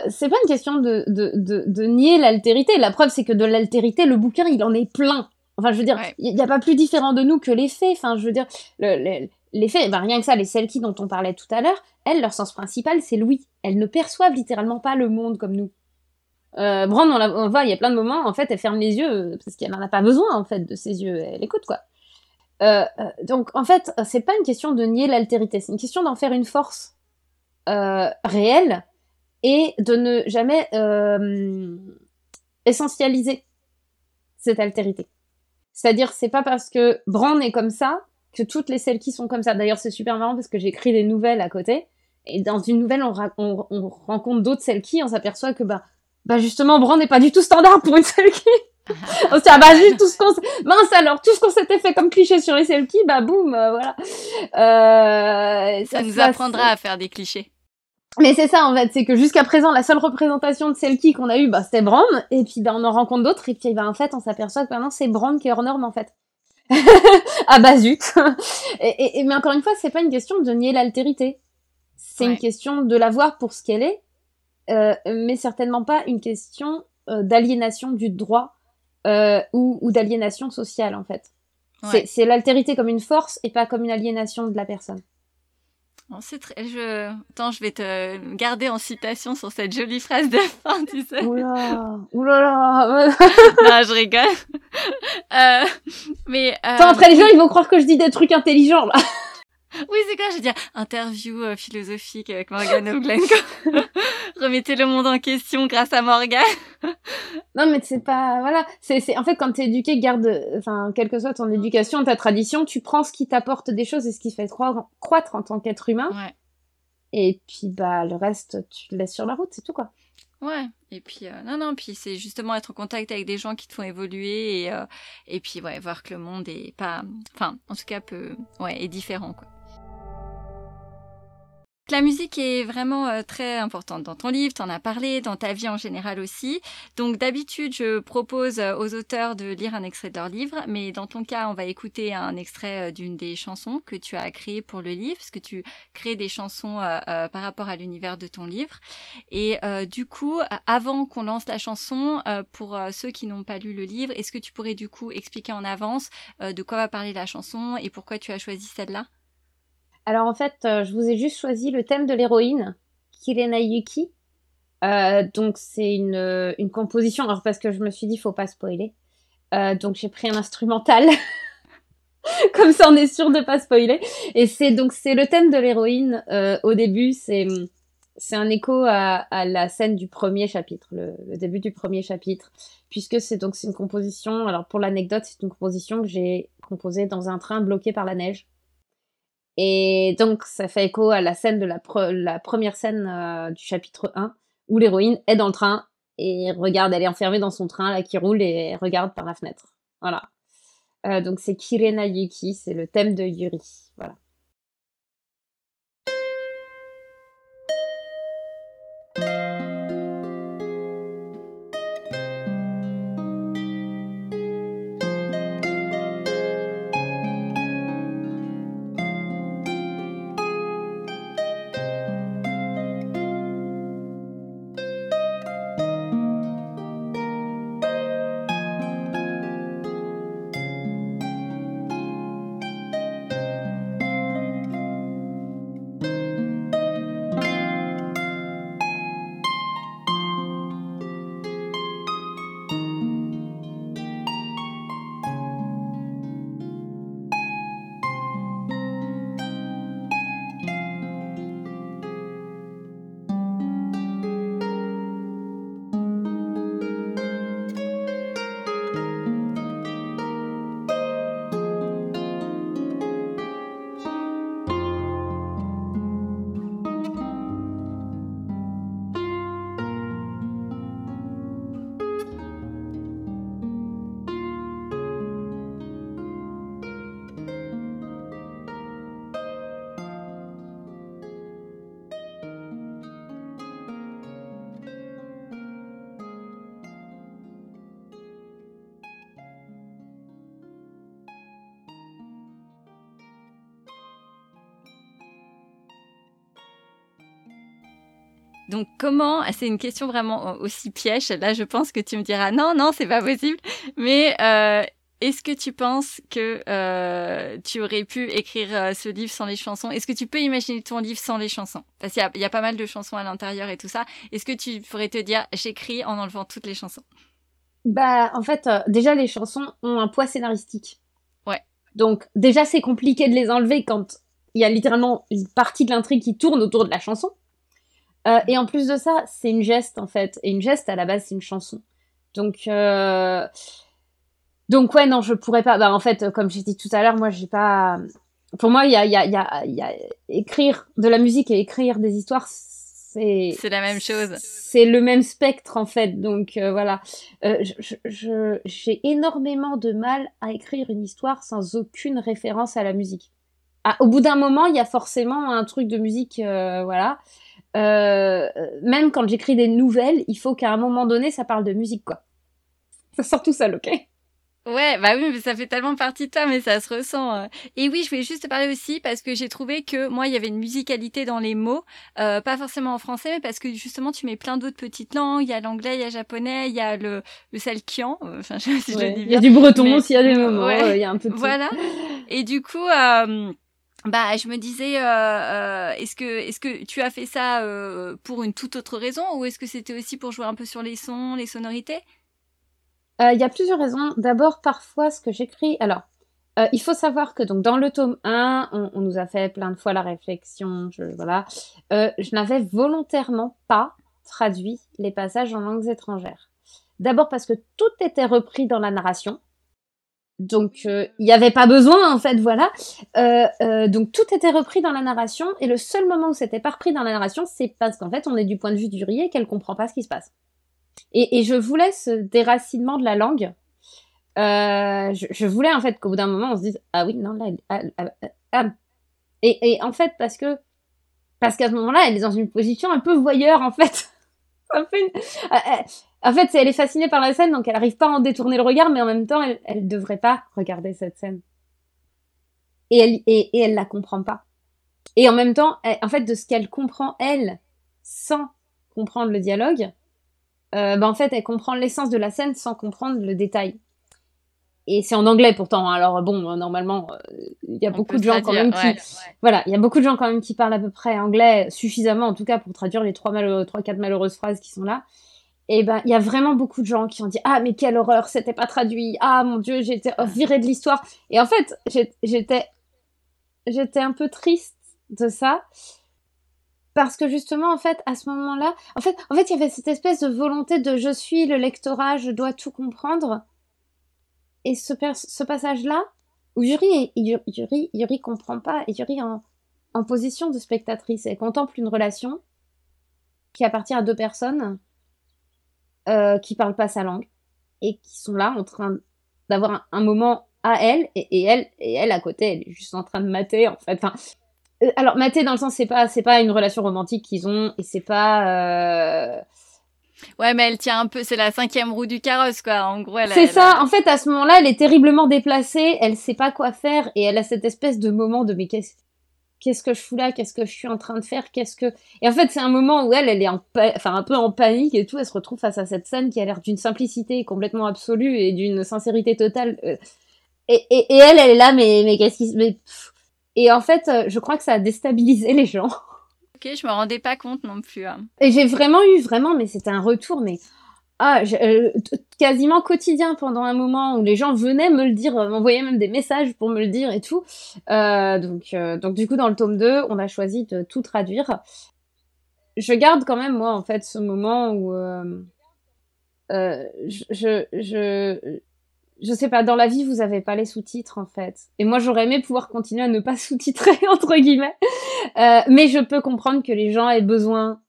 c'est pas une question de, de, de, de nier l'altérité. La preuve, c'est que de l'altérité, le bouquin, il en est plein. Enfin, je veux dire, il n'y a pas plus différent de nous que les faits. Enfin, je veux dire, le, les faits, rien que ça, les Selkies dont on parlait tout à l'heure, elles, leur sens principal, c'est l'ouïe. Elles ne perçoivent littéralement pas le monde comme nous. Euh, Brand, on, voit, il y a plein de moments, en fait, elle ferme les yeux euh, parce qu'elle n'en a pas besoin, en fait, de ses yeux. Elle écoute, quoi. Euh, euh donc, en fait, c'est pas une question de nier l'altérité, c'est une question d'en faire une force réelle et de ne jamais essentialiser cette altérité. C'est-à-dire, c'est pas parce que Brand est comme ça que toutes les celles qui sont comme ça. D'ailleurs, c'est super marrant parce que j'écris des nouvelles à côté. Et dans une nouvelle, on, on, on rencontre d'autres celles qui, on s'aperçoit que bah bah justement, Brand n'est pas du tout standard pour une selkie. on se dit, ah bah juste tout ce qu'on... Mince alors, tout ce qu'on s'était fait comme cliché sur les selkies, bah boum, euh, voilà. Euh, ça, nous apprendra à faire des clichés. Mais c'est ça en fait, c'est que jusqu'à présent, la seule représentation de selkie qu'on a eue, bah c'était Brand, et puis bah on en rencontre d'autres, et puis bah en fait, on s'aperçoit que maintenant c'est Brand qui est hors norme en fait. ah bah zut et, et, Mais encore une fois, c'est pas une question de nier l'altérité. C'est une question de la voir pour ce qu'elle est, euh, mais certainement pas une question euh, d'aliénation du droit euh, ou, ou d'aliénation sociale en fait. C'est l'altérité comme une force et pas comme une aliénation de la personne. C'est très. Je... Attends, je vais te garder en citation sur cette jolie phrase de fin, tu sais. Oula, oulala. non, je rigole. Euh, mais. Attends, après les gens, ils vont croire que je dis des trucs intelligents là. Oui, c'est quoi Je veux dire, interview euh, philosophique avec Morgane O'Glenn. Remettez le monde en question grâce à Morgane. non, mais c'est pas... Voilà. C'est, En fait, quand t'es éduqué, garde... Enfin, quelle que soit ton éducation, ta tradition, tu prends ce qui t'apporte des choses et ce qui fait croître en tant qu'être humain. Ouais. Et puis, bah, le reste, tu le laisses sur la route, c'est tout, quoi. Ouais, et puis euh, non non, puis c'est justement être en contact avec des gens qui te font évoluer et euh, et puis ouais, voir que le monde est pas enfin, en tout cas peu ouais, est différent quoi. La musique est vraiment euh, très importante dans ton livre, tu en as parlé, dans ta vie en général aussi. Donc d'habitude, je propose euh, aux auteurs de lire un extrait de leur livre, mais dans ton cas, on va écouter un extrait euh, d'une des chansons que tu as créées pour le livre, parce que tu crées des chansons par rapport à l'univers de ton livre. Et du coup, avant qu'on lance la chanson, pour ceux qui n'ont pas lu le livre, est-ce que tu pourrais du coup expliquer en avance de quoi va parler la chanson et pourquoi tu as choisi celle-là? Alors en fait, euh, je vous ai juste choisi le thème de l'héroïne, Kirena Yuki. Euh, donc c'est une, euh, une, composition, alors parce que je me suis dit, faut pas spoiler. Donc j'ai pris un instrumental. Comme ça, on est sûr de pas spoiler. Et c'est donc c'est le thème de l'héroïne. Au début, c'est c'est un écho à, la scène du premier chapitre, le, le début du premier chapitre, puisque c'est donc une composition. Alors pour l'anecdote, c'est une composition que j'ai composée dans un train bloqué par la neige. Et donc, ça fait écho à la scène de la, première scène euh, du chapitre 1, où l'héroïne est dans le train et regarde, elle est enfermée dans son train là qui roule et regarde par la fenêtre. Voilà. Euh, donc c'est Kirena Yuki, c'est le thème de Yuri. Voilà. Donc comment, c'est une question vraiment aussi piège, là je pense que tu me diras non, non, c'est pas possible, mais euh, est-ce que tu penses que euh, tu aurais pu écrire euh, ce livre sans les chansons? Est-ce que tu peux imaginer ton livre sans les chansons? Parce qu'il y, y, a pas mal de chansons à l'intérieur et tout ça. Est-ce que tu pourrais te dire j'écris en enlevant toutes les chansons? Bah en fait, déjà les chansons ont un poids scénaristique. Ouais. Donc déjà c'est compliqué de les enlever quand il y a littéralement une partie de l'intrigue qui tourne autour de la chanson. Euh, et en plus de ça, c'est une geste en fait. Et une geste à la base, c'est une chanson. Donc, euh... donc ouais, non, je pourrais pas. Bah en fait, comme j'ai dit tout à l'heure, moi, j'ai pas. Pour moi, il y a, y, a, y, a, y a écrire de la musique et écrire des histoires, c'est. C'est la même chose. C'est le même spectre en fait. Donc euh, voilà, je, j'ai énormément de mal à écrire une histoire sans aucune référence à la musique. Ah, au bout d'un moment, il y a forcément un truc de musique, voilà. Euh, même quand j'écris des nouvelles, il faut qu'à un moment donné, ça parle de musique, quoi. Ça sort tout seul, ok? Ouais, bah oui, mais ça fait tellement partie de toi, mais ça se ressent. Euh. Et oui, je voulais juste te parler aussi parce que j'ai trouvé que moi, il y avait une musicalité dans les mots, euh, pas forcément en français, mais parce que justement, tu mets plein d'autres petites langues. Il y a l'anglais, il y a le japonais, il y a le, le salkian. Euh, enfin, je sais pas si je le dis bien. Il y a du breton aussi, il y a des moments. Ouais. Il y a un peu de Voilà. Et du coup, euh, bah, je me disais, euh, euh, est-ce que, est-ce que tu as fait ça euh, pour une toute autre raison ou est-ce que c'était aussi pour jouer un peu sur les sons, les sonorités? Il y a plusieurs raisons. D'abord, parfois, ce que j'écris. Alors, il faut savoir que donc dans le tome 1, on, on nous a fait plein de fois la réflexion. Je, voilà, je n'avais volontairement pas traduit les passages en langues étrangères. D'abord parce que tout était repris dans la narration. Donc euh, il n'y avait pas besoin en fait, voilà. Euh, euh, donc tout était repris dans la narration et le seul moment où c'était pas repris dans la narration, c'est parce qu'en fait on est du point de vue du et qu'elle comprend pas ce qui se passe. Et, et je voulais ce déracinement de la langue. Je, voulais en fait qu'au bout d'un moment on se dise ah oui non là ah, et, et en fait parce que parce qu'à ce moment-là elle est dans une position un peu voyeur en fait. un peu une... En fait, elle est fascinée par la scène, donc elle n'arrive pas à en détourner le regard, mais en même temps, elle ne devrait pas regarder cette scène. Et elle, et, elle la comprend pas. Et en même temps, en fait, de ce qu'elle comprend, elle, sans comprendre le dialogue, euh, ben en fait, elle comprend l'essence de la scène sans comprendre le détail. Et c'est en anglais pourtant. Hein. Alors bon, normalement, euh, il y a beaucoup de gens quand même qui, voilà, il y a beaucoup de gens quand même qui parlent à peu près anglais suffisamment, en tout cas, pour traduire les trois malheureux, trois quatre malheureuses phrases qui sont là. Et ben, il y a vraiment beaucoup de gens qui ont dit ah mais quelle horreur, c'était pas traduit. Ah mon dieu, j'étais virée de l'histoire. Et en fait, j'étais j'étais un peu triste de ça parce que justement en fait à ce moment-là, en fait en fait il y avait cette espèce de volonté de je suis le lectorat, je dois tout comprendre. Et ce, ce passage-là où Yuri, Yuri, Yuri, comprend pas et Yuri en, en position de spectatrice, elle contemple une relation qui appartient à deux personnes euh, qui parlent pas sa langue et qui sont là en train d'avoir un, moment à elle et, elle et elle à côté elle est juste en train de mater en fait enfin euh, alors mater dans le sens c'est pas c'est pas une relation romantique qu'ils ont et c'est pas euh... Ouais, mais elle tient un peu, c'est la cinquième roue du carrosse, quoi. En gros, elle. C'est ça. En fait, à ce moment-là, elle est terriblement déplacée. Elle sait pas quoi faire et elle a cette espèce de moment de mais qu'est-ce qu'est-ce que je fous là, qu'est-ce que je suis en train de faire, qu'est-ce que... Et en fait, c'est un moment où elle, elle est en enfin, un peu en panique et tout, elle se retrouve face à cette scène qui a l'air d'une simplicité complètement absolue et d'une sincérité totale. Euh. Et, et, et, elle, elle est là, mais, mais qu'est-ce qui se... Mais... Et en fait, euh, je crois que ça a déstabilisé les gens. Ok, je me rendais pas compte non plus. Hein. Et j'ai vraiment eu, vraiment, mais c'était un retour, mais ah, euh, quasiment quotidien pendant un moment où les gens venaient me le dire, euh, m'envoyaient même des messages pour me le dire et tout. Euh, donc, donc du coup, dans le tome 2, on a choisi de tout traduire. Je garde quand même, moi, en fait, ce moment où je, je, je, je sais pas, dans la vie, vous avez pas les sous-titres, en fait. Et moi, j'aurais aimé pouvoir continuer à ne pas sous-titrer, entre guillemets. mais je peux comprendre que les gens aient besoin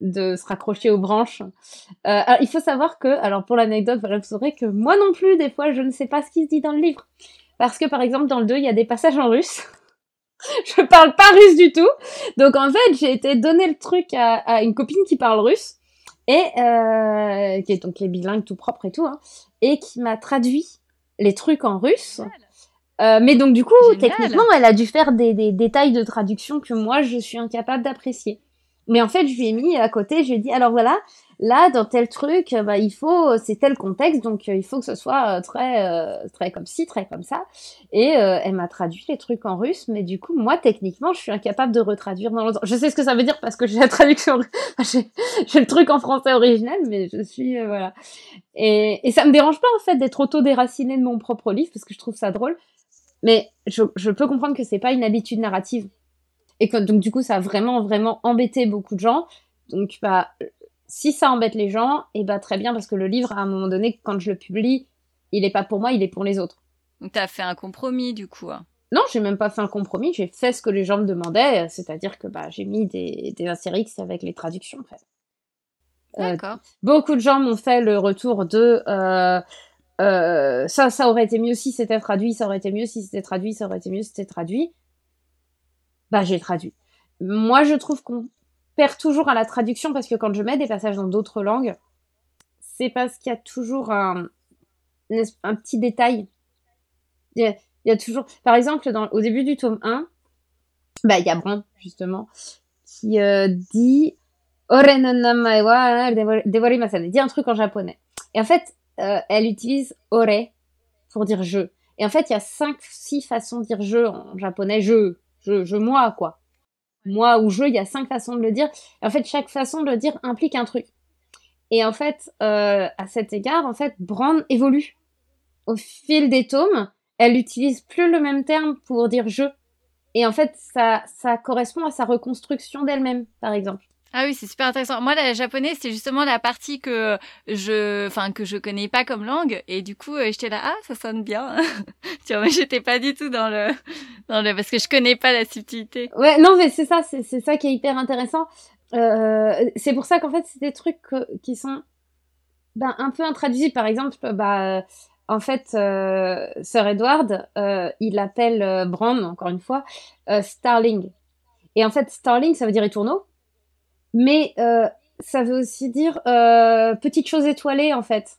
de se raccrocher aux branches. Euh, il faut savoir que, alors pour l'anecdote, vous saurez que moi non plus, des fois, je ne sais pas ce qui se dit dans le livre. Parce que, par exemple, dans le 2, il y a des passages en russe. je parle pas russe du tout. Donc, en fait, j'ai été donner le truc à, une copine qui parle russe. Et, euh, qui est donc les bilingues tout propre et tout, hein, et qui m'a traduit les trucs en russe. Euh, mais donc, du coup, techniquement, elle a dû faire des, des détails de traduction que moi, je suis incapable d'apprécier. Mais en fait, je lui ai mis à côté, je lui ai dit, alors voilà, là, dans tel truc, bah, il faut, c'est tel contexte, donc il faut que ce soit très, très comme ci, très comme ça. Et elle m'a traduit les trucs en russe, mais du coup, moi, techniquement, je suis incapable de retraduire dans l'autre. Je sais ce que ça veut dire parce que j'ai la traduction, j'ai le truc en français original, mais je suis, voilà. Et, et ça me dérange pas, en fait, d'être auto-déracinée de mon propre livre, parce que je trouve ça drôle. Mais je, je peux comprendre que c'est pas une habitude narrative et que, donc, du coup, ça a vraiment, vraiment embêté beaucoup de gens. Donc, bah, si ça embête les gens, et eh bah, très bien, parce que le livre, à un moment donné, quand je le publie, il est pas pour moi, il est pour les autres. Donc, t'as fait un compromis, du coup. Hein. Non, j'ai même pas fait un compromis, j'ai fait ce que les gens me demandaient, c'est-à-dire que bah, j'ai mis des, des Astérix avec les traductions, en fait. Euh, D'accord. beaucoup de gens m'ont fait le retour de euh, euh, ça, ça aurait été mieux si c'était traduit, ça aurait été mieux si c'était traduit, ça aurait été mieux si c'était traduit bah j'ai traduit. Moi, je trouve qu'on perd toujours à la traduction parce que quand je mets des passages dans d'autres langues, c'est parce qu'il y a toujours un, petit détail. Il y, a, toujours, par exemple, au début du tome 1, bah, il y a Bron, justement, qui euh, dit il dit un truc en japonais. Et en fait, euh, elle utilise ore pour dire je. Et en fait, il y a cinq, six façons de dire je en japonais. Je, je, je moi, quoi. Moi ou je, il y a cinq façons de le dire. en fait, chaque façon de le dire implique un truc. Et en fait, euh, à cet égard, en fait, Brand évolue. Au fil des tomes, elle utilise plus le même terme pour dire je. Et en fait, ça, ça correspond à sa reconstruction d'elle-même, par exemple. Ah oui, c'est super intéressant. Moi, la japonais, c'est justement la partie que je, enfin, que je connais pas comme langue. Et du coup, euh, j'étais là, ah, ça sonne bien. tu vois, j'étais pas du tout dans le, dans le, parce que je connais pas la subtilité. Ouais, non, mais c'est ça, c'est, ça qui est hyper intéressant. Euh, c'est pour ça qu'en fait, c'est des trucs qui sont, ben, un peu intraduisibles. Par exemple, bah, en fait, euh, Sir Edward, euh, il appelle euh, Brand, encore une fois, euh, Starling. Et en fait, Starling, ça veut dire étourneau mais euh, ça veut aussi dire euh, petite chose étoilée en fait.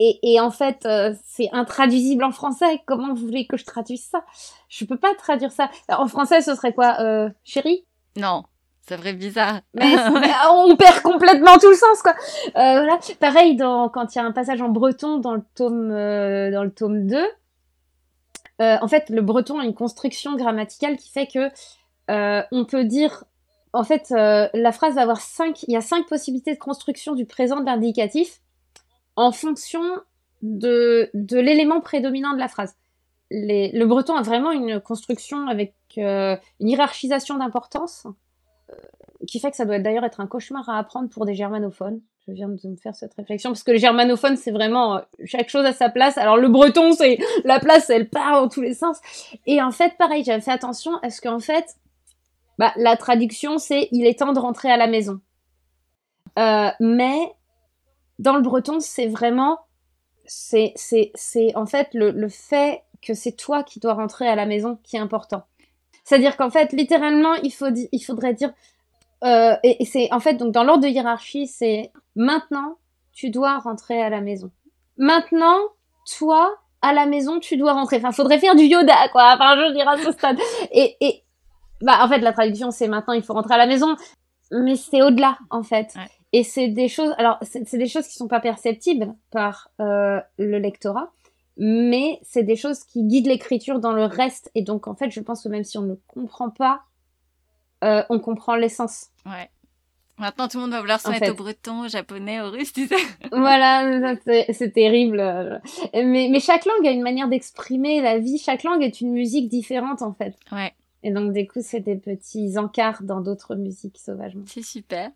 Et, et en fait, euh, c'est intraduisible en français. Comment vous voulez que je traduise ça? Je peux pas traduire ça. En français, ce serait quoi? Euh, Chérie? Non. Ça ferait bizarre. Mais, on perd complètement tout le sens, quoi. Voilà. Pareil, dans, quand il y a un passage en breton dans le tome, dans le tome 2, euh, en fait, le breton a une construction grammaticale qui fait que on peut dire en fait, euh, la phrase va avoir cinq. Il y a cinq possibilités de construction du présent de l'indicatif en fonction de, l'élément prédominant de la phrase. le breton a vraiment une construction avec euh, une hiérarchisation d'importance euh, qui fait que ça doit d'ailleurs être un cauchemar à apprendre pour des germanophones. Je viens de me faire cette réflexion parce que les germanophones c'est vraiment chaque chose à sa place. Alors le breton c'est la place elle part dans tous les sens. Et en fait pareil j'avais fait attention à ce qu'en fait bah, la traduction, c'est il est temps de rentrer à la maison. Euh, mais dans le breton, c'est vraiment, c'est, en fait le, le fait que c'est toi qui dois rentrer à la maison qui est important. C'est-à-dire qu'en fait, littéralement, il faut, il faudrait dire, euh, et, c'est en fait donc dans l'ordre de hiérarchie, c'est maintenant tu dois rentrer à la maison. Maintenant, toi à la maison, tu dois rentrer. Enfin, faudrait faire du Yoda, quoi. Enfin, je dirais à ce stade. Et, et, bah, en fait, la traduction, c'est maintenant, il faut rentrer à la maison. Mais c'est au-delà, en fait. Et c'est des choses, alors, c'est des choses qui sont pas perceptibles par euh, le lectorat, mais c'est des choses qui guident l'écriture dans le reste. Et donc, en fait, je pense que même si on ne comprend pas, euh, on comprend l'essence. Ouais. Maintenant, tout le monde va vouloir se mettre au breton, au japonais, au russe, tu sais. voilà, c'est terrible. Mais, mais chaque langue a une manière d'exprimer la vie. Chaque langue est une musique différente, en fait. Ouais. Et donc, du coup, c'est des petits encarts dans d'autres musiques sauvagement. C'est super.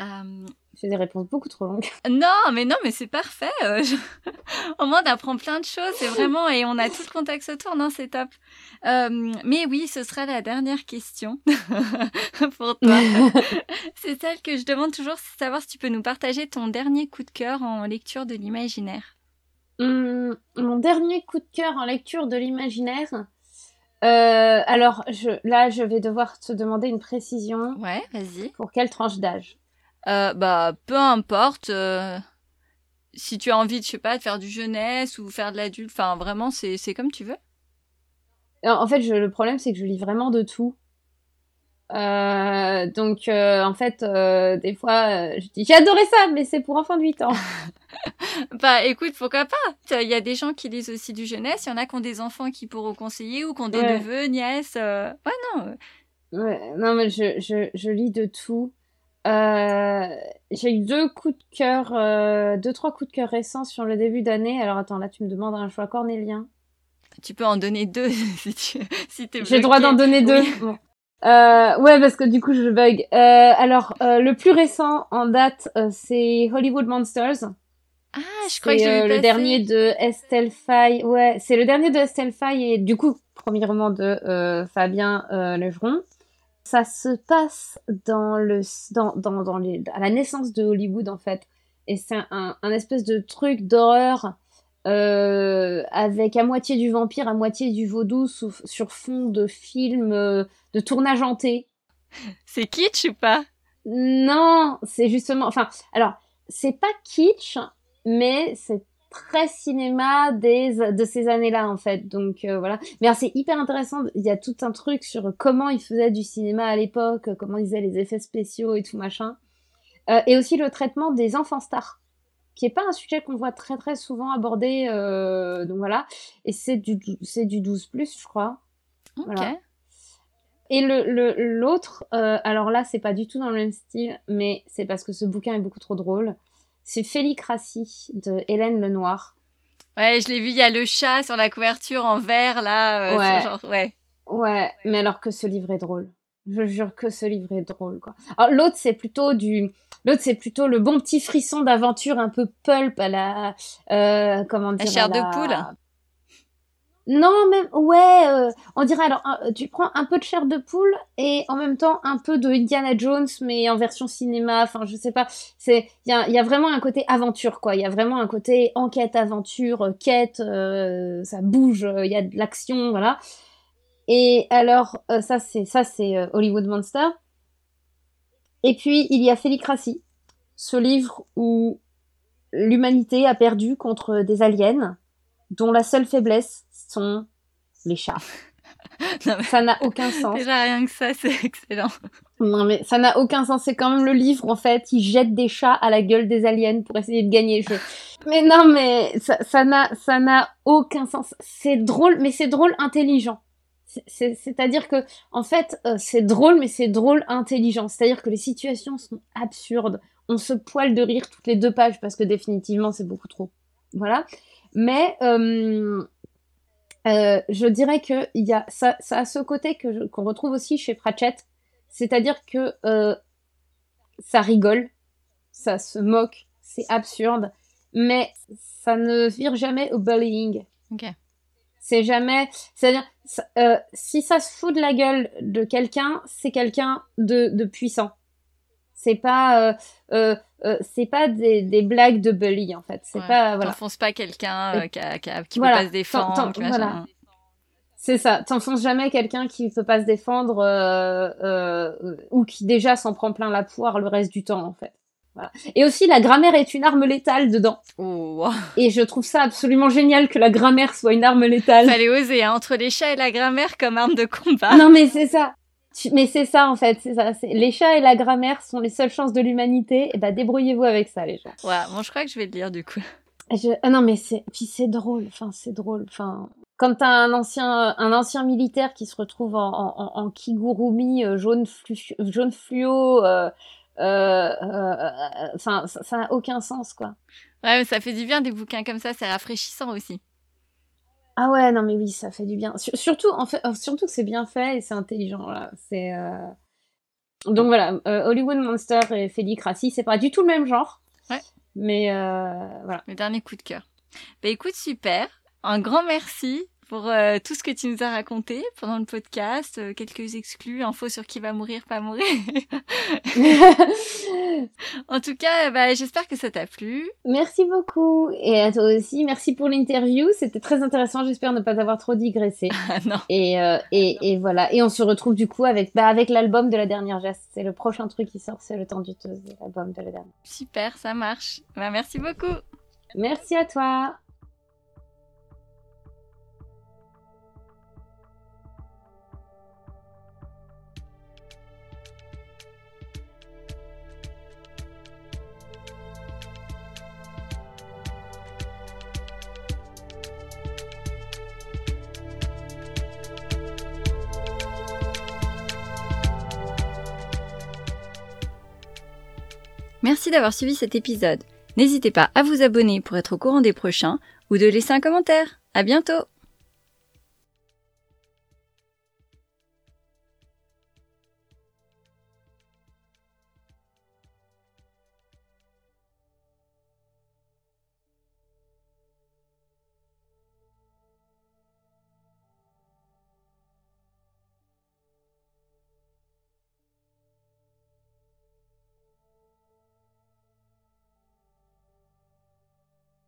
Euh... J'ai des réponses beaucoup trop longues. Non, mais non, mais c'est parfait. Euh, Au moins, on apprend plein de choses. C'est vraiment, et on a tout le contexte autour. Non, c'est top. Euh, mais oui, ce sera la dernière question pour toi. c'est celle que je demande toujours, c'est savoir si tu peux nous partager ton dernier coup de cœur en lecture de l'imaginaire. Hum, mon dernier coup de cœur en lecture de l'imaginaire, euh, alors, je, là, je vais devoir te demander une précision. Ouais, vas-y. Pour quelle tranche d'âge? Euh, Bah, peu importe. Euh, si tu as envie, je sais pas, de faire du jeunesse ou faire de l'adulte, enfin, vraiment, c'est comme tu veux. En fait, je, le problème, c'est que je lis vraiment de tout. Euh, donc, euh, en fait, euh, des fois, je dis j'ai adoré ça, mais c'est pour enfants de 8 ans. bah, écoute, pourquoi pas? Il y a des gens qui lisent aussi du jeunesse, il y en a qui ont des enfants qui pourront conseiller ou qui ont des neveux, nièces. Ouais, non. Ouais, non, mais je, je, je lis de tout. j'ai eu deux coups de cœur, deux, trois coups de cœur récents sur le début d'année. Alors, attends, là, tu me demandes un choix cornélien. Tu peux en donner deux si tu si J'ai le droit d'en donner deux. Euh, ouais, parce que du coup, je bug. Euh, alors, euh, le plus récent en date, euh, c'est Hollywood Monsters. Ah, je crois que j'ai euh, le dernier de Estelle Faye. Ouais, c'est le dernier de Estelle Faye et du coup, premièrement de euh, Fabien Legeron. Ça se passe dans le dans dans, dans les, à la naissance de Hollywood en fait, et c'est un, un espèce de truc d'horreur euh, avec à moitié du vampire, à moitié du vaudou sur fond de film euh, de tournage hanté. C'est kitsch ou pas? Non, c'est justement. Enfin, alors, c'est pas kitsch, mais c'est très cinéma des, de ces années-là en fait. Donc euh, voilà. Mais c'est hyper intéressant. Il y a tout un truc sur comment ils faisaient du cinéma à l'époque, comment ils faisaient les effets spéciaux et tout machin. et aussi le traitement des enfants stars qui est pas un sujet qu'on voit très très souvent abordé. Euh, donc voilà. Et c'est du, c'est du 12 plus, je crois. Ok. Et le, l'autre, euh, alors là, c'est pas du tout dans le même style, mais c'est parce que ce bouquin est beaucoup trop drôle. C'est Félicratie de Hélène Lenoir. Ouais, je l'ai vu, il y a le chat sur la couverture en vert, là. Euh, ouais. Genre, ouais. Ouais, mais alors que ce livre est drôle. Je jure que ce livre est drôle, quoi. Alors, l'autre, c'est plutôt du, l'autre, c'est plutôt le bon petit frisson d'aventure un peu pulp à la, euh, comment dire, la chair de poule. Non, même, ouais, euh, on dirait, alors, tu prends un peu de chair de poule et en même temps un peu de Indiana Jones, mais en version cinéma, enfin, je sais pas, c'est, il y a, y a, vraiment un côté aventure, quoi, il y a vraiment un côté enquête, aventure, euh, quête, euh, ça bouge, il y a de l'action, voilà. Et alors, ça c'est ça c'est Hollywood Monster. Et puis il y a Félicratie, ce livre où l'humanité a perdu contre des aliens dont la seule faiblesse sont les chats. Ça n'a aucun sens. Déjà rien que ça, c'est excellent. Non mais ça n'a aucun sens. C'est quand même le livre en fait. Il jette des chats à la gueule des aliens pour essayer de gagner. Je... Mais non mais ça n'a ça n'a aucun sens. C'est drôle, mais c'est drôle intelligent. C'est-à-dire que, en fait, euh, c'est drôle, mais c'est drôle intelligent. C'est-à-dire que les situations sont absurdes. On se poile de rire toutes les deux pages parce que définitivement, c'est beaucoup trop. Voilà. Mais euh, euh, je dirais que y a, ça, ça a ce côté qu'on retrouve aussi chez Pratchett. C'est-à-dire que ça rigole, ça se moque, c'est absurde, mais ça ne vire jamais au bullying. Ok. C'est jamais, c'est-à-dire, euh, si ça se fout de la gueule de quelqu'un, c'est quelqu'un de, de puissant. C'est pas, euh, euh, euh c'est pas des, des, blagues de bully en fait. C'est ouais. pas, voilà. T'enfonces pas quelqu'un qui, a, qui, a, qui voilà. peut pas se défendre. voilà. C'est ça. T'enfonces jamais quelqu'un qui peut pas se défendre ou qui déjà s'en prend plein la poire le reste du temps en fait. Voilà. Et aussi, la grammaire est une arme létale dedans. Oh. Et je trouve ça absolument génial que la grammaire soit une arme létale. Fallait oser, hein, entre les chats et la grammaire comme arme de combat. Non, mais c'est ça. Mais c'est ça, en fait. C'est ça. Les chats et la grammaire sont les seules chances de l'humanité. Et bah, débrouillez-vous avec ça, les gens. Ouais, bon, je crois que je vais le lire, du coup. Je... Ah non, mais c'est, puis c'est drôle. Enfin, c'est drôle. Enfin, quand t'as un ancien, un ancien militaire qui se retrouve en, en, en kigurumi euh, jaune, flu... jaune fluo, euh, enfin, euh, ça n'a aucun sens, quoi. Ouais, mais ça fait du bien des bouquins comme ça, c'est rafraîchissant aussi. Ah ouais, non mais oui, ça fait du bien. Surtout, en fait, surtout que c'est bien fait et c'est intelligent. Là. C'est euh... donc voilà, euh, Hollywood Monster et Félicratie, c'est pas du tout le même genre. Ouais. Mais euh, voilà. Le dernier coup de cœur. Bah écoute, super. Un grand merci pour euh, tout ce que tu nous as raconté pendant le podcast, euh, quelques exclus, infos sur qui va mourir, pas mourir. en tout cas, bah, j'espère que ça t'a plu. Merci beaucoup. Et à toi aussi, merci pour l'interview. C'était très intéressant. J'espère ne pas avoir trop digressé. Ah, non. Et, euh, et, et, voilà. Et on se retrouve du coup avec, bah, avec l'album de la dernière geste. C'est le prochain truc qui sort, c'est le temps du l'album de la dernière. Super, ça marche. Bah, merci beaucoup. Merci à toi. Merci d'avoir suivi cet épisode. N'hésitez pas à vous abonner pour être au courant des prochains ou de laisser un commentaire. À bientôt!